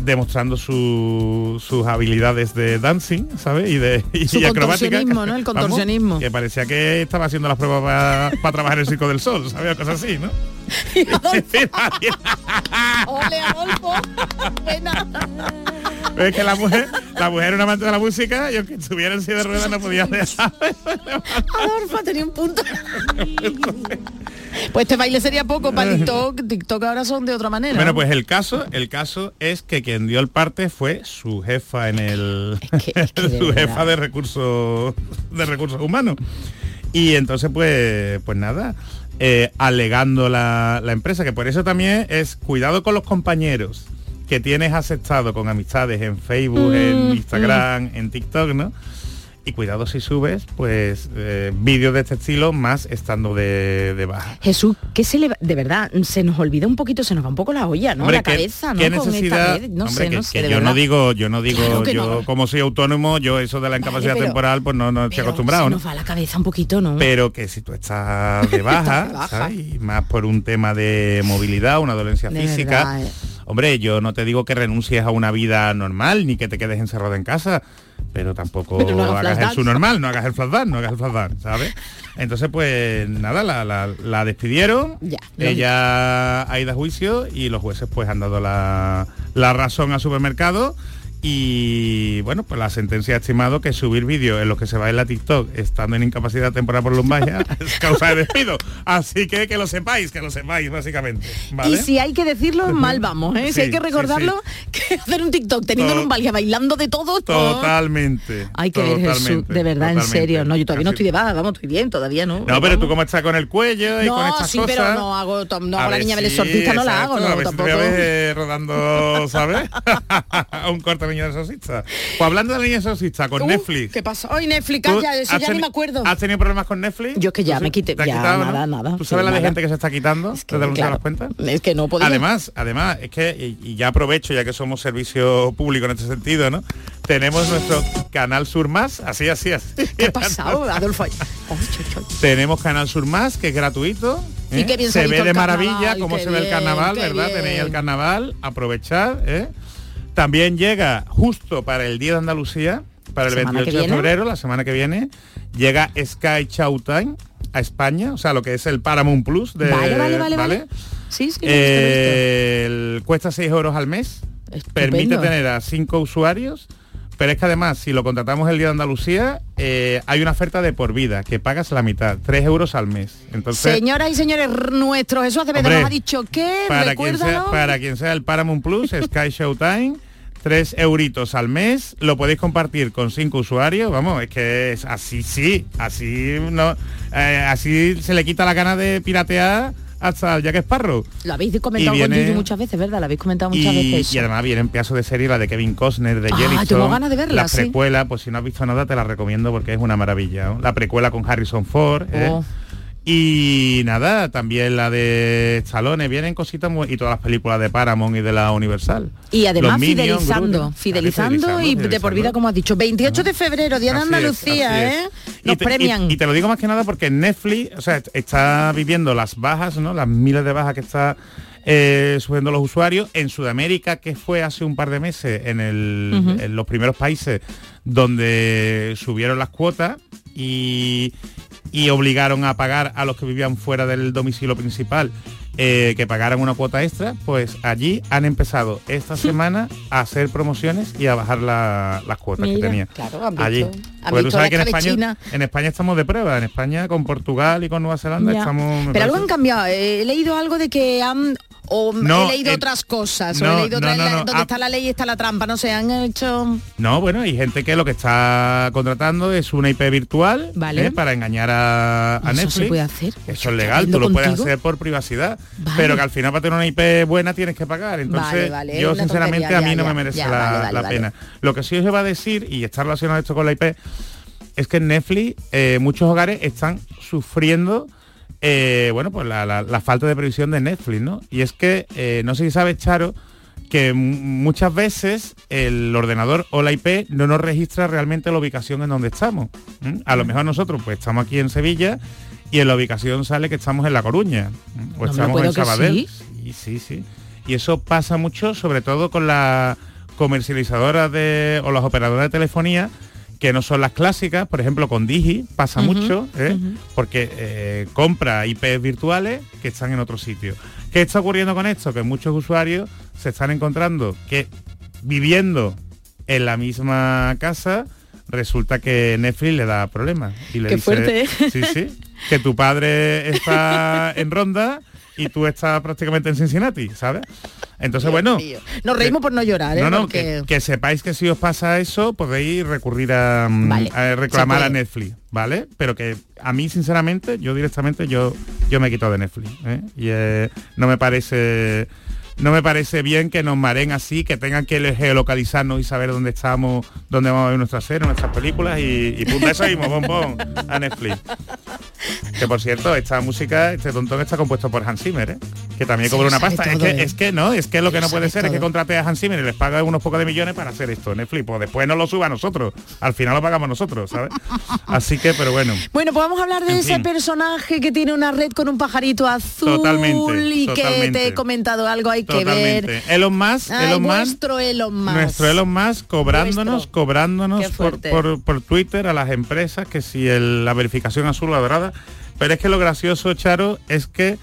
demostrando su- sus habilidades de dancing, ¿sabes? Y de y Su acrobática. contorsionismo, ¿no? El Vamos, contorsionismo. que parecía que estaba haciendo las pruebas para trabajar en el Circo del Sol, ¿sabes? Cosas así, ¿no? Ole, Adolfo. Buena. Es que la mujer, la mujer era una amante de la música y aunque estuviera en silla de ruedas no podía dejar. Adolfo tenía un punto. Pues este baile sería poco para TikTok. TikTok ahora son de otra manera. Bueno, pues el caso, el caso es que quien dio el parte fue su jefa en el de su verdad. jefa de recursos de recursos humanos. Y entonces pues pues nada, eh, alegando la, la empresa, que por eso también es cuidado con los compañeros que tienes aceptado con amistades en Facebook, en Mm, Instagram, en TikTok, ¿no? Y cuidado si subes, pues, eh, vídeos de este estilo más estando de, de baja. Jesús, que se le va- de verdad se nos olvida un poquito, se nos va un poco la olla, ¿no? Hombre, la ¿qué- cabeza, ¿no? qué esta necesidad? no Hombre, sé, que, no sé, yo no digo, yo no digo, Claro yo no. como soy autónomo, yo eso de la incapacidad pero- temporal, pues no, no estoy acostumbrado, Se ¿no? nos va la cabeza un poquito, ¿no? Pero que si tú estás de baja, de baja. ¿sabes? Y más por un tema de movilidad, una dolencia De física. verdad, eh. Hombre, yo no te digo que renuncies a una vida normal ni que te quedes encerrado en casa, pero tampoco Pero no hagas hagas el su normal, no hagas el flash dance, no hagas el flash dance, ¿sabes? Entonces, pues nada, la, la- la despidieron, Ya, ella ha ido a juicio y los jueces pues han dado la, la razón al supermercado y bueno, pues la sentencia ha estimado que subir vídeos en los que se va en la TikTok estando en incapacidad temporal por lumbalgia es causa de despido. Así que que lo sepáis, que lo sepáis básicamente. ¿vale? Y si hay que decirlo, mal vamos, ¿eh? si Sí, hay que sí, recordarlo, que hacer un TikTok teniendo To- un valga bailando de todo. Totalmente. Hay que ver Jesús, de verdad, en serio. No, yo todavía no estoy de baja, vamos, estoy bien, todavía no. No, pero Vamos. tú cómo estás con el cuello y No, con estas sí, cosas. pero no hago, to- no A hago la niña del si- exorcista, no la hago, no, a ver si te tampoco. voy a ver rodando, ¿sabes? a un corte de niña del exorcista. Pues hablando de la niña del exorcista, con Uh, Netflix. ¿Qué pasó? Ay, Netflix, ¿tú calla, eso has ya ni me acuerdo. ¿Has tenido problemas con Netflix? Yo es que ya ¿Tú me quité, ¿Te ya, quitado, no? nada, nada, ¿Tú sabes la de gente que se está quitando? ¿Te das claro, las cuentas? Es que no podía. Además, además, es que, y, y ya aprovecho, ya que somos servicio público en este sentido, ¿no? Tenemos nuestro Canal Sur Más, así, así, así. ¿Qué ha pasado, Adolfo? Tenemos Canal Sur Más, que es gratuito. Y ¿eh? bien se ve de maravilla cómo se ve el carnaval, ¿verdad? bien. Tenéis el carnaval, aprovechar. ¿eh? También llega justo para el Día de Andalucía, para el ¿Semana 28 que de febrero, la semana que viene, llega Sky Showtime a España, o sea, lo que es el Paramount Plus de Vale, vale, vale, vale. Sí, sí, Eh, el- cuesta 6 euros al mes, permite tener a 5 usuarios, pero es que además, si lo contratamos el día de Andalucía, eh, hay una oferta de por vida, que pagas la mitad, 3 euros al mes. Entonces, Señoras y señores, nuestro Jesús Acevedo nos ha dicho que, para quien, sea, para quien sea el Paramount Plus, Sky Showtime, 3 euritos al mes, lo podéis compartir con 5 usuarios, vamos, es que es así sí, así no, eh, así se le quita la gana de piratear hasta Jack Sparrow. Lo habéis comentado Y con muchas veces, ¿verdad? Lo habéis comentado muchas Y, veces. y además viene en pedazo de serie la de Kevin Costner, de Ah, Yellowstone. tengo ganas de verla, La sí. precuela, pues si no has visto nada te la recomiendo porque es una maravilla. ¿no? La precuela con Harrison Ford. ¿eh? Y nada, también la de Stallone, vienen cositas muy, y todas las películas de Paramount y de la Universal. Y además Minions, fidelizando, Groot, fidelizando y de por vida, como has dicho. 28 de febrero, Día de Así Andalucía, ¿eh? Nos y te, premian. Y, y te lo digo más que nada porque Netflix, o sea, est- está viviendo las bajas, ¿no? Las miles de bajas que está eh, subiendo los usuarios. En Sudamérica, que fue hace un par de meses, en, el- en los primeros países donde subieron las cuotas y, y obligaron a pagar a los que vivían fuera del domicilio principal eh, que pagaran una cuota extra, pues allí han empezado esta semana a hacer promociones y a bajar la- las cuotas que tenía. claro, han visto- allí. han Porque tú sabes que en España, en España estamos de prueba, en España con Portugal y con Nueva Zelanda Ya. estamos... Pero algo han cambiado. Eh, He leído algo de que han o No, he leído otras cosas, o he leído no, otras, donde ah. está la ley y está la trampa, no se han hecho... No, bueno, hay gente que lo que está contratando es una IP virtual Vale. ¿eh? para engañar a, a ¿Eso se Netflix. puede hacer? Eso es legal, tú lo puedes contigo? hacer por privacidad, Vale. pero que al final para tener una IP buena tienes que pagar. Entonces, Vale, yo sinceramente tontería, a mí ya, no ya, me merece ya, la, pena. Lo que sí os iba a decir, y está relacionado esto con la IP, es que en Netflix eh, muchos hogares están sufriendo eh, bueno, pues la, la- la falta de previsión de Netflix, ¿no? Y es que, eh, no sé si sabes, Charo, que muchas veces el ordenador o la IP no nos registra realmente la ubicación en donde estamos. A lo mejor nosotros pues estamos aquí en Sevilla y en la ubicación sale que estamos en La Coruña o No estamos en Sabadell. sí. Sí, sí, sí. Y eso pasa mucho, sobre todo con las comercializadoras de, o las operadoras de telefonía, que no son las clásicas, por ejemplo con Digi pasa mucho, ¿eh? porque eh, compra IPs virtuales que están en otro sitio. ¿Qué está ocurriendo con esto? Que muchos usuarios se están encontrando que viviendo en la misma casa resulta que Netflix le da problemas y le Qué dice, fuerte, ¿eh? sí, sí, que tu padre está en Ronda y tú estás prácticamente en Cincinnati, ¿sabes? Entonces, bueno, Nos reímos por no llorar, ¿eh? no, no, Porque- que, que sepáis que si os pasa eso, podéis recurrir a, mm, Vale, a reclamar a. Netflix, ¿vale? Pero que a mí, sinceramente, yo directamente, yo, yo me he quitado de Netflix. ¿eh? Y eh, no me parece. No me parece bien que nos maren así, que tengan que geolocalizarnos y saber dónde estamos, dónde vamos a ver nuestras series, nuestras películas y, y punta eso y bom, bom, a Netflix. Que por cierto, esta música, este tontón está compuesto por Hans Zimmer, ¿eh? que también cobra una pasta. Es que, ¿eh? es que no, es que lo que no puede ser es que contrate a Hans Zimmer y les paga unos pocos de millones para hacer esto. Netflix, pues después no lo suba a nosotros. Al final lo pagamos nosotros, ¿sabes? Así que, pero bueno. Bueno, pues vamos a hablar de En ese fin. personaje que tiene una red con un pajarito azul Totalmente, y que te he comentado algo, hay que ver. Totalmente. Elon Musk, Ay, Elon Musk, vuestro Elon Musk. nuestro Elon Musk cobrándonos, cobrándonos por, por- por Twitter a las empresas que si el- la verificación azul o dorada. Pero es que lo gracioso, Charo, es que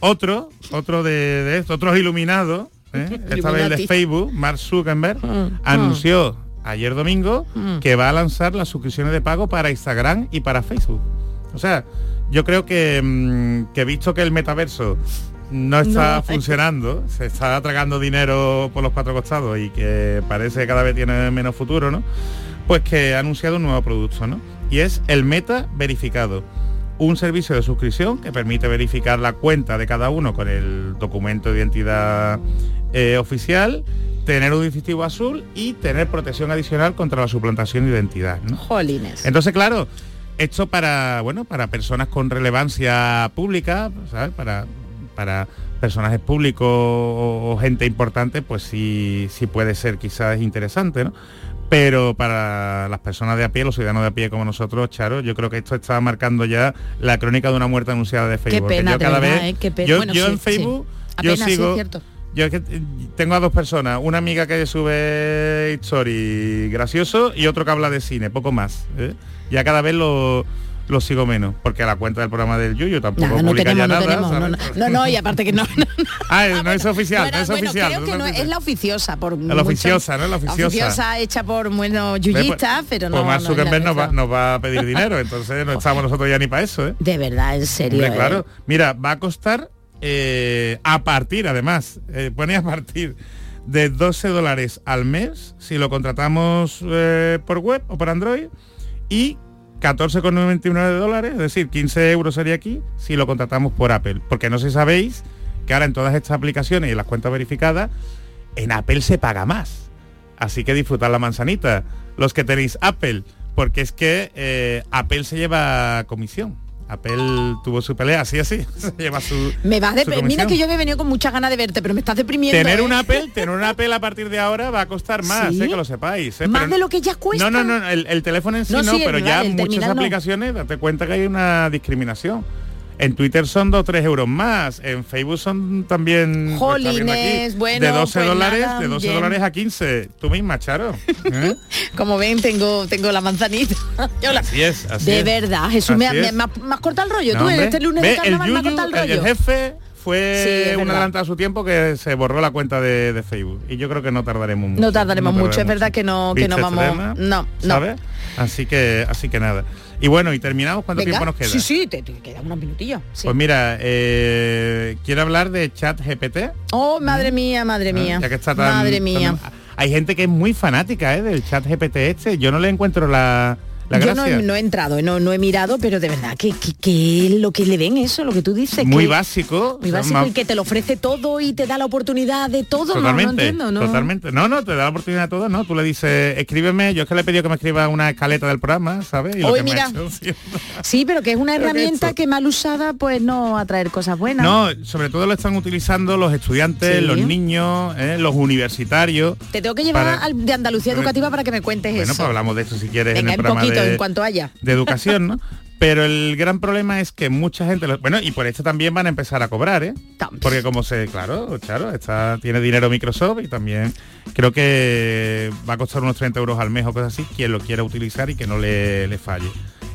otro, otro de, de esto, otros iluminados, ¿eh? esta vez el de. Facebook, Mark Zuckerberg, Mm, anunció ayer domingo Mm. que va a lanzar las suscripciones de pago para Instagram y para Facebook. O sea, yo creo que, mm, que visto que el metaverso no está No. funcionando, se está tragando dinero por los cuatro costados y que parece que cada vez tiene menos futuro, ¿no? Pues que ha anunciado un nuevo producto, ¿no? Y es el Meta Verificado, un servicio de suscripción que permite verificar la cuenta de cada uno con el documento de identidad eh, oficial, tener un distintivo azul y tener protección adicional contra la suplantación de identidad, ¿no? Jolines. Entonces, claro, esto para, bueno, para personas con relevancia pública, ¿sabes? Para, para personajes públicos o, o gente importante, pues sí, sí puede ser quizás interesante, ¿no? Pero para las personas de a pie, los ciudadanos de a pie como nosotros, Charo, yo creo que esto está marcando ya la crónica de una muerte anunciada de Facebook. pena, yo cada verdad, vez, ¿eh? Qué pena. yo, Bueno, yo sí, en sí. Facebook, yo Apenas, sí, sigo, es cierto. yo es que tengo a dos personas, una amiga que sube story gracioso y otro que habla de cine, poco más. ¿eh? Ya cada vez lo, lo sigo menos, porque a la cuenta del programa del Yuyu tampoco no publica tenemos, ya no nada. tenemos, no, ¿sabes? no, no, no, y aparte que no, no, Ah, no es oficial, Bueno, no es bueno, oficial. creo no que es no, oficial. es la oficiosa por La oficiosa, ¿no? La oficiosa. oficiosa hecha por bueno pues- pero pues no, Mark no es la Zuckerberg nos, va, nos va a pedir dinero, entonces no estamos nosotros ya ni para eso, ¿eh? De verdad, en serio. Hombre, ¿eh? claro. Mira, va a costar eh, a partir, además, eh, pone a partir de 12 dólares al mes si lo contratamos eh, por web o por Android y 14,99 dólares, es decir, 15 euros sería aquí si lo contratamos por Apple. Porque no sé si sabéis que ahora en todas estas aplicaciones y en las cuentas verificadas, en Apple se paga más. Así que disfrutad la manzanita, los que tenéis Apple, porque es que eh, Apple se lleva comisión. Apple tuvo su pelea, así así, se lleva su. Me vas de Mira que yo me he venido con muchas ganas de verte, pero me estás deprimiendo. Tener ¿eh? un Apple, tener un Apple a partir de ahora va a costar más, ¿Sí? eh, que lo sepáis. eh, Más pero- de lo que ya cuesta. No, no, no, el, el teléfono en sí No, no, sí, pero el- ya muchas aplicaciones, date cuenta que hay una discriminación. En Twitter son 2 3 euros más, en Facebook son también Jolines, bueno, de 12 pues dólares, nada, de 12 bien. dólares a 15. Tú misma, Charo. ¿eh? Como ven, tengo, tengo la manzanita. Yo la- Así es, así de es. verdad, Jesús, me, me, es. me, ha- me has cortado el rollo. No, Tú, hombre. este lunes Ve, de carnaval el me has cortado el el, el rollo. jefe fue Sí, es un adelantado a su tiempo que se borró la cuenta de, de Facebook. Y yo creo que no tardaremos mucho. No tardaremos mucho, es tardaremos verdad que no, que no vamos. No, no. ¿sabes? Así que, así que nada. Y bueno, y terminamos. ¿Cuánto Venga. tiempo nos queda? Sí, sí, te, te quedan unos minutillos. sí. Pues mira, eh, quiero hablar de Chat GPT. Oh, madre mía, madre mía. Ya que está tan- madre mía. tan- hay gente que es muy fanática ¿eh? del Chat GPT este. Yo no le encuentro la, la Yo no he, no he entrado, no, no he mirado, pero de verdad que es lo que le ven eso, lo que tú dices. muy que- básico. Muy o sea, básico más- y que te lo ofrece todo y te da la oportunidad de todo. Totalmente, no entiendo, ¿no? totalmente. No, no, te da la oportunidad de todo, ¿no? Tú le dices, escríbeme, yo es que le he pedido que me escriba una escaleta del programa, ¿sabes? Y lo Hoy, que me mira. ha hecho, sí. Sí, pero que es una herramienta que mal usada pues no va a traer cosas buenas. No, sobre todo lo están utilizando los estudiantes, Sí. los niños, ¿eh? los universitarios. Te tengo que llevar para- al- de Andalucía Educativa para que me cuentes Bueno, eso. pues hablamos de eso si quieres Venga, en el programa poquito, de, en cuanto haya. de educación, ¿no? Pero el gran problema es que mucha gente, lo- bueno, y por esto también van a empezar a cobrar, ¿eh? Porque como se, claro, claro, está, tiene dinero Microsoft y también creo que va a costar unos 30 euros al mes o cosas así, quien lo quiera utilizar y que no le, le falle.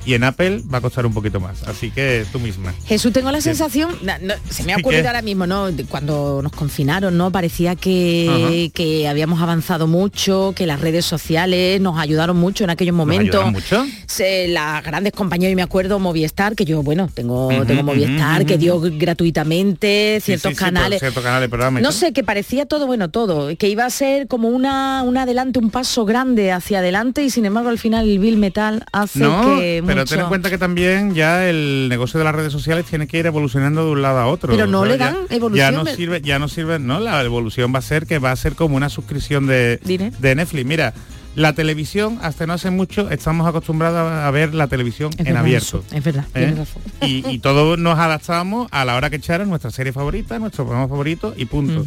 Y en Apple va a costar un poquito más, así que tú misma. Jesús, tengo la sensación, no, se me ha ocurrido ¿qué? ahora mismo, ¿no? Cuando nos confinaron, ¿no? Parecía que, que habíamos avanzado mucho, que las redes sociales nos ayudaron mucho en aquellos momentos. mucho? Se- las grandes compañías, y me acuerdo Movistar, que yo, bueno, tengo, Ujú, tengo Movistar, que dio gratuitamente ciertos sí, sí, por canales. ciertos canales, No sé, que parecía todo, bueno, todo, que iba a ser como una, un adelante, un paso grande hacia adelante y sin embargo al final el Bill Metal hace No, que pero ten en cuenta que también ya el negocio de las redes sociales tiene que ir evolucionando de un lado a otro. Pero no O sea, le ya- dan Ya evolución, no ¿ver? sirve, ya no sirve, no, la evolución va a ser que va a ser como una suscripción de, de Netflix. Mira, la televisión hasta no hace mucho estamos acostumbrados a ver la televisión Es en verdad abierto. es verdad, ¿eh? razón. Y, y todos nos adaptamos a la hora que echaran nuestra serie favorita, nuestro programa favorito y punto.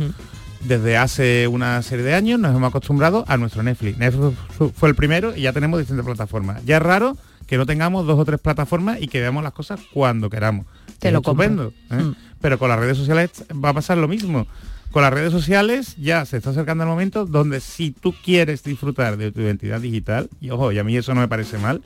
Desde hace una serie de años nos hemos acostumbrado a nuestro Netflix. Netflix fu- fue el primero y ya tenemos distintas plataformas. Ya es raro que no tengamos dos o tres plataformas y que veamos las cosas cuando queramos. Te Es lo estupendo. ¿eh? Pero con las redes sociales va a pasar lo mismo. Con las redes sociales ya se está acercando el momento donde si tú quieres disfrutar de tu identidad digital, y ojo, y a mí eso no me parece mal,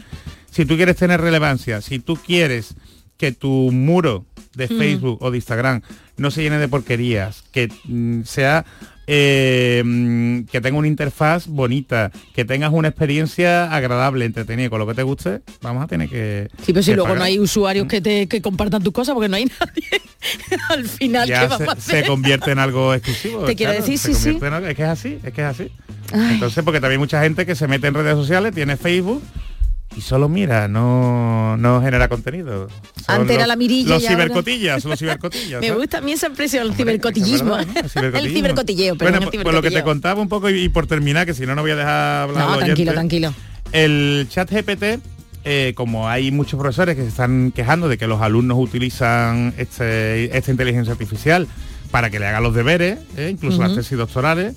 si tú quieres tener relevancia, si tú quieres que tu muro de Mm. Facebook o de Instagram no se llene de porquerías, que mm, sea eh, que tenga una interfaz bonita, que tengas una experiencia agradable, entretenida, con lo que te guste, vamos a tener que Sí, pero si luego no hay usuarios que te que compartan tus cosas porque no hay nadie al final ¿qué ya a se, convierte en algo exclusivo. Te quiero decir, sí, sí. en es que es así, es que es así. Ay. Entonces, porque también hay mucha gente que se mete en redes sociales, tiene Facebook y solo mira, no, no genera contenido. Son Antes era la mirilla Los ahora- cibercotillas, los cibercotillas. Me gusta a mí esa expresión, el cibercotillismo. El cibercotillismo. el cibercotilleo, pero Bueno, pues, pues lo que te contaba un poco y, y por terminar, que si no, no voy a dejar hablar No, tranquilo, oyente. tranquilo. El chat GPT, eh, como hay muchos profesores que se están quejando de que los alumnos utilizan este- esta inteligencia artificial para que le hagan los deberes, eh, incluso las tesis doctorales,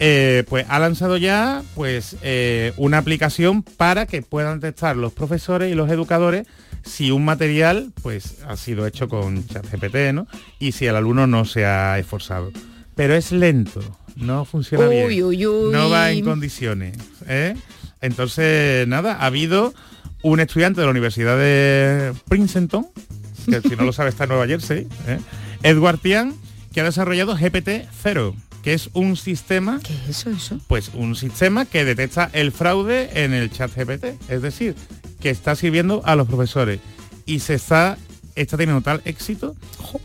eh, pues ha lanzado ya pues eh, una aplicación para que puedan detectar los profesores y los educadores si un material pues ha sido hecho con ChatGPT, ¿no? Y si el alumno no se ha esforzado. Pero es lento, no funciona Uy, bien. uy, uy. No va en condiciones. ¿eh? Entonces, nada, ha habido un estudiante de la Universidad de Princeton, que si no lo sabe está en Nueva Jersey. Edward Tian, que ha desarrollado GPT-0, que es un sistema... ¿Qué es eso, eso? Pues un sistema que detecta el fraude en el chat GPT, es decir, que está sirviendo a los profesores y se está está teniendo tal éxito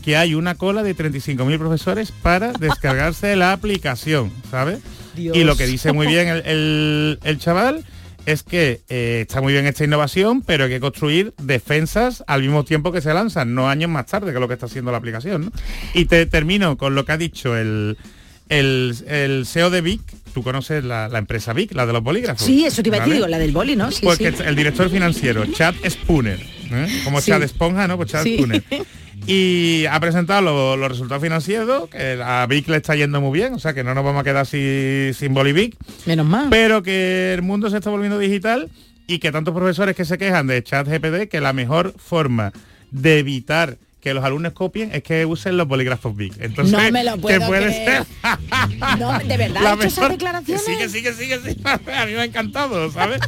que hay una cola de 35.000 profesores para descargarse la aplicación, ¿sabes? Dios. Y lo que dice muy bien el, el- el chaval es que eh, está muy bien esta innovación, pero hay que construir defensas al mismo tiempo que se lanzan, no años más tarde, que lo que está haciendo la aplicación. ¿no? Y te termino con lo que ha dicho el, el, el CEO de Vic. Tú conoces la, la empresa Vic, la de los bolígrafos. Sí, eso te iba a decir, la del boli, ¿no? Sí, Pues sí. que el director financiero, Chad Spooner, ¿eh? como Sí. Chad Esponja, ¿no? Pues Chad. Spooner. Y ha presentado lo- los resultados financieros, que a Vic le está yendo muy bien, o sea que no nos vamos a quedar si- sin Bolivic. Menos mal. Pero que el mundo se está volviendo digital y que tantos profesores que se quejan de chat GPD que la mejor forma de evitar que los alumnos copien es que usen los bolígrafos Vic. Entonces, No me lo puedo que puede creer. ser No, de verdad, la ¿ha hecho esas declaraciones? Sí, que sí, que sí, que sí. A mí me ha encantado, ¿sabes?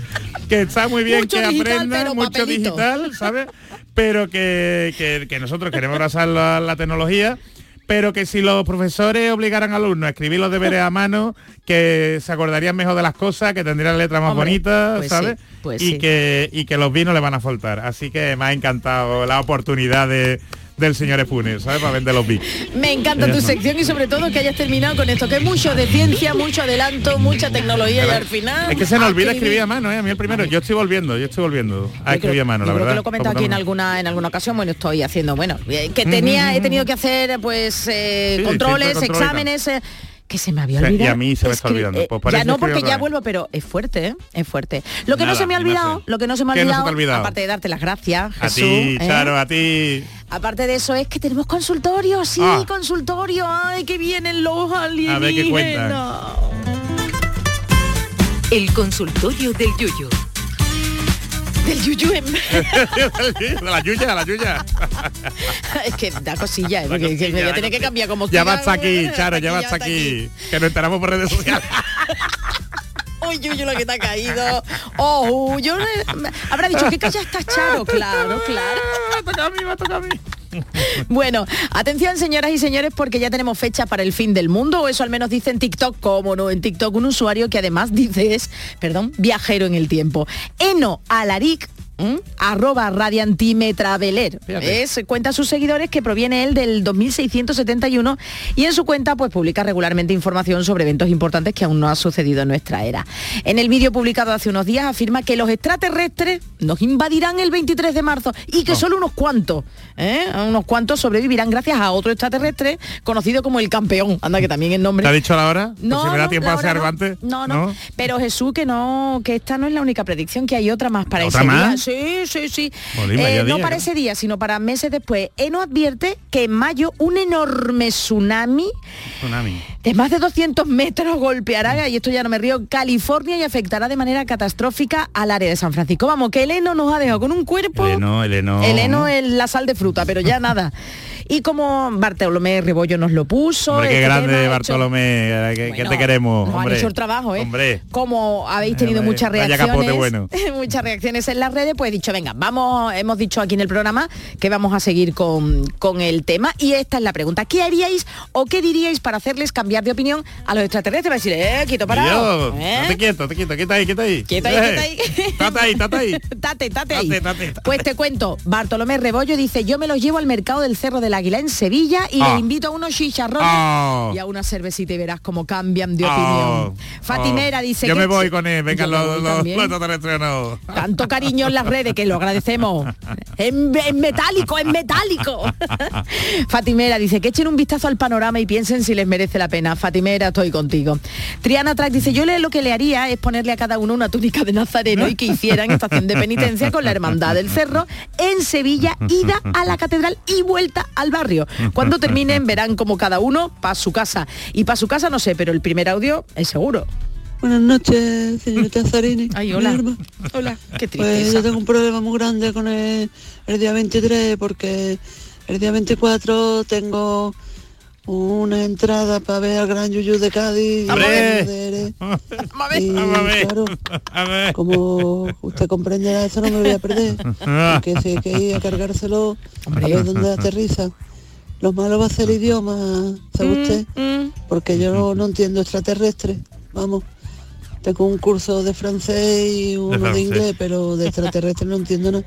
que está muy bien Mucho que digital, aprendan, mucho papelito. digital, ¿sabes? Pero que, que- que nosotros queremos abrazar la, la tecnología, pero que si los profesores obligaran al alumno a escribir los deberes a mano, que se acordarían mejor de las cosas, que tendrían letras más Hombre, bonitas, pues ¿sabes? sí, pues y sí. que y que los vinos le van a faltar. Así que me ha encantado la oportunidad de- del señor Efunes, ¿sabes? Para vender los vinos. Me encanta tu sección y sobre todo que hayas terminado con esto, que es mucho de ciencia, mucho adelanto, mucha tecnología y al final... Es que se has olvida escribir a mano, ¿eh? A mí el primero. Yo estoy volviendo, yo estoy volviendo a escribir a mano, yo la creo verdad. que lo he comentado aquí en alguna en alguna ocasión bueno estoy haciendo bueno eh, que tenía he tenido que hacer pues eh, Sí, controles control exámenes eh, que se me había Sí, y olvidado. a mí se me está olvidando. Pues ya no porque ya vuelvo, pero es fuerte, ¿eh? es fuerte. Lo que no se me ha olvidado, sé. lo que no se me ha ¿Qué no se te olvidado, olvidado? aparte de darte las gracias, A Jesús, ti, ¿eh? Charo, a ti. Aparte de eso es que tenemos consultorio, sí, Ah. consultorio, ay, que vienen los alienígenas. A ver qué cuentan. El consultorio del Yuyu. Del yuyu en... de la yuya, la yuya. es que da cosilla, ¿eh? porque que me voy a tener que cambiar como Ya hasta aquí, Charo, ya está aquí. Que nos enteramos por redes sociales. Uy, Yuyu, lo que te ha caído. Oh, yo habrá dicho que calla está Charo, claro, claro. toca a mí, va toca a mí. Bueno, atención señoras y señores porque ya tenemos fecha para el fin del mundo, o eso al menos dice en TikTok, cómo no, en TikTok un usuario que además dice es, perdón, viajero en el tiempo. Eno Alaric ¿m? arroba radiantimetraveler es cuenta a sus seguidores que proviene él del 2671 y en su cuenta pues publica regularmente información sobre eventos importantes que aún no ha sucedido en nuestra era en el vídeo publicado hace unos días afirma que los extraterrestres nos invadirán el 23 de marzo y que Oh. solo unos cuantos ¿eh? unos cuantos sobrevivirán gracias a otro extraterrestre conocido como el campeón anda que también el nombre ¿Te ha dicho la hora? No, si me da no, tiempo a hacer no. No, no, Pero Jesús, que no, que esta no es la única predicción, que hay otra más para ¿Otra ese más? día. Sí, sí, sí. Eh, no día, para ¿no? ese día, sino para meses después. Eno advierte que en mayo un enorme tsunami Tsunami. de más de 200 metros golpeará, y esto ya no me río, California y afectará de manera catastrófica al área de San Francisco. Vamos, que el heno nos ha dejado con un cuerpo... Eleno, Eleno. El heno es la sal de fruta, pero ya nada. Y como Bartolomé Rebollo nos lo puso... Hombre, qué este grande, hecho- Bartolomé. que, te queremos, nos han hecho el trabajo, ¿eh? Hombre. Como habéis tenido Hombre, muchas reacciones, capote bueno. muchas reacciones en las redes, pues he dicho, venga, vamos, hemos dicho aquí en el programa que vamos a seguir con, con el tema. Y esta es la pregunta. ¿Qué haríais o qué diríais para hacerles cambiar de opinión a los extraterrestres? Para decir, eh, quieto parado. ¿eh? Estate quieto, te quieto, quieta ahí, quieta ahí. Quieto ahí, Eh, quieto ahí. Tate ahí, tate ahí. Tate, tate ahí. Tate, tate, tate. Pues te cuento, Bartolomé Rebollo dice, yo me los llevo al mercado del Cerro del Águila en Sevilla y Ah. le invito a unos chicharrones Ah. y a una cervecita y verás cómo cambian de Oh, opinión. Fatimera oh. dice Yo que me voy con él, me los, los extraterrestres, no. Tanto cariño en las redes que lo agradecemos. En, en metálico, en metálico. Fatimera dice que echen un vistazo al panorama y piensen si les merece la pena. Fatimera, estoy contigo. Triana Track dice, yo le- lo que le haría es ponerle a cada uno una túnica de nazareno y que hicieran estación de penitencia con la hermandad del cerro en Sevilla, ida a la catedral y vuelta al barrio. Cuando terminen verán como cada uno para su casa. Y para su casa no sé, pero el primer audio es seguro. Buenas noches, señorita Zarini. Ay, hola. Hola, qué Pues yo tengo un problema muy grande con el, el día 23 porque el día 24 tengo una entrada para ver al Gran Yuyu de Cádiz. Ver. y claro, como usted comprenderá, eso no me lo voy a perder. Porque si hay que ir a cargárselo a ver dónde aterriza. Lo malo va a ser el idioma, ¿sabe usted? Mm, Porque yo no, no entiendo extraterrestre. Vamos. Tengo un curso de francés y uno de, inglés, pero de extraterrestre no entiendo nada.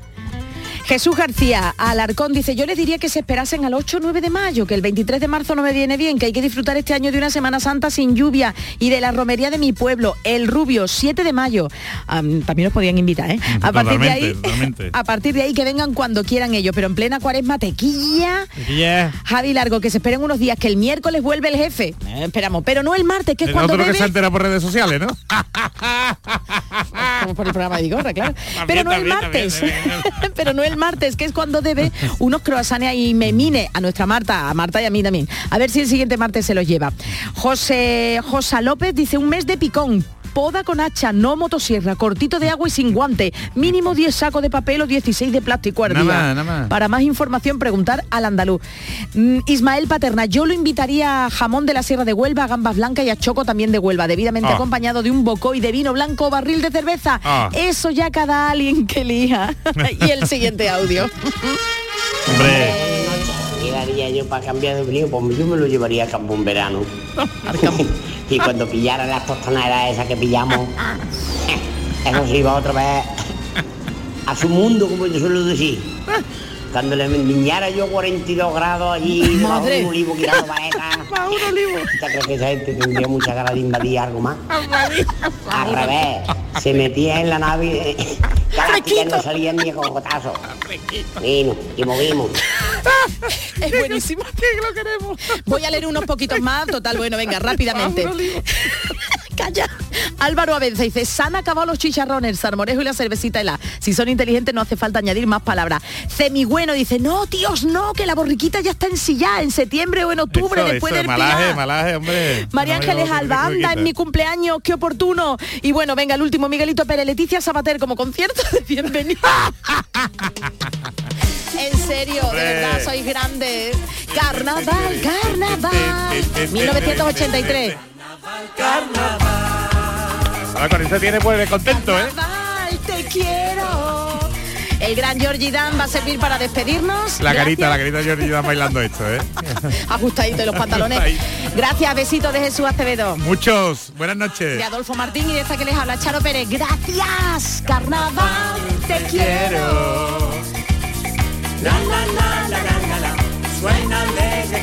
Jesús García Alarcón dice, yo les diría que se esperasen al 8 o 9 de mayo, que el 23 de marzo no me viene bien, que hay que disfrutar este año de una Semana Santa sin lluvia y de la romería de mi pueblo, El Rubio, 7 de mayo. Am, también nos podían invitar, ¿eh? A partir de ahí, a partir de ahí que vengan cuando quieran ellos, pero en plena cuaresma tequilla. Javi Largo, que se esperen unos días, que el miércoles vuelve el jefe. Eh, esperamos, pero no el martes, que es El cuando otro que bebe- se entera por redes sociales, ¿no? como por el programa de Igorra, claro. También, Pero no el martes. también, Pero no el martes, que es cuando debe unos croissants y memine a nuestra Marta, a Marta y a mí también. A ver si el siguiente martes se los lleva. José Josa López dice un mes de picón. Poda con hacha, no motosierra, cortito de agua y sin guante. Mínimo 10 sacos de papel o 16 de plástico al día. nada. Para más información, preguntar al andaluz. Mm, Ismael Paterna, yo lo invitaría a jamón de la Sierra de Huelva, a gambas blancas y a choco también de Huelva, debidamente Ah. acompañado de un bocoy de vino blanco o barril de cerveza. Ah. Eso ya cada alguien que elija. y el siguiente audio. Hombre. Iba haría yo para cambiar de opinión? Pues yo me lo llevaría a campo un verano. y cuando pillara las tostoneras esas que pillamos, eso se iba otra vez a su mundo, como yo suelo decir. Cuando le yo 42 grados allí, bajo un olivo quitando paletas. un olivo. ¿Usted cree que esa gente tendría mucha ganas de invadir algo más? Al revés, se metía en la nave y no salía ni con cotazo. Vino y movimos. Es buenísimo. lo queremos. Voy a leer unos poquitos más. Total, bueno, venga, rápidamente. Calla. Álvaro Abenza dice, se han acabado los chicharrones, el salmorejo y la cervecita helada. Si son inteligentes no hace falta añadir más palabras. Semigüeno dice, no, tíos, no, que la borriquita ya está ensillada en septiembre o en octubre, Eso, después eso, del malaje, Pilar. malaje, hombre. María No, Ángeles Alba, anda, en mi cumpleaños, qué oportuno. Y bueno, venga, el último, Miguelito Pérez, Leticia Sabater como concierto de bienvenida. en serio, de verdad, sois grandes. Carnaval, carnaval. 1983. Ahora con eso tiene pues contento, ¿eh? Carnaval, te quiero. El gran Georgie Dan va a servir para despedirnos. La carita, la carita de Jordi Dan bailando esto, ¿eh? Ajustadito en los pantalones. Gracias, besitos de Jesús Acevedo. Muchos. Buenas noches. de Adolfo Martín y de esta que les habla Charo Pérez. Gracias, carnaval, te quiero. La la la la la la la Suena desde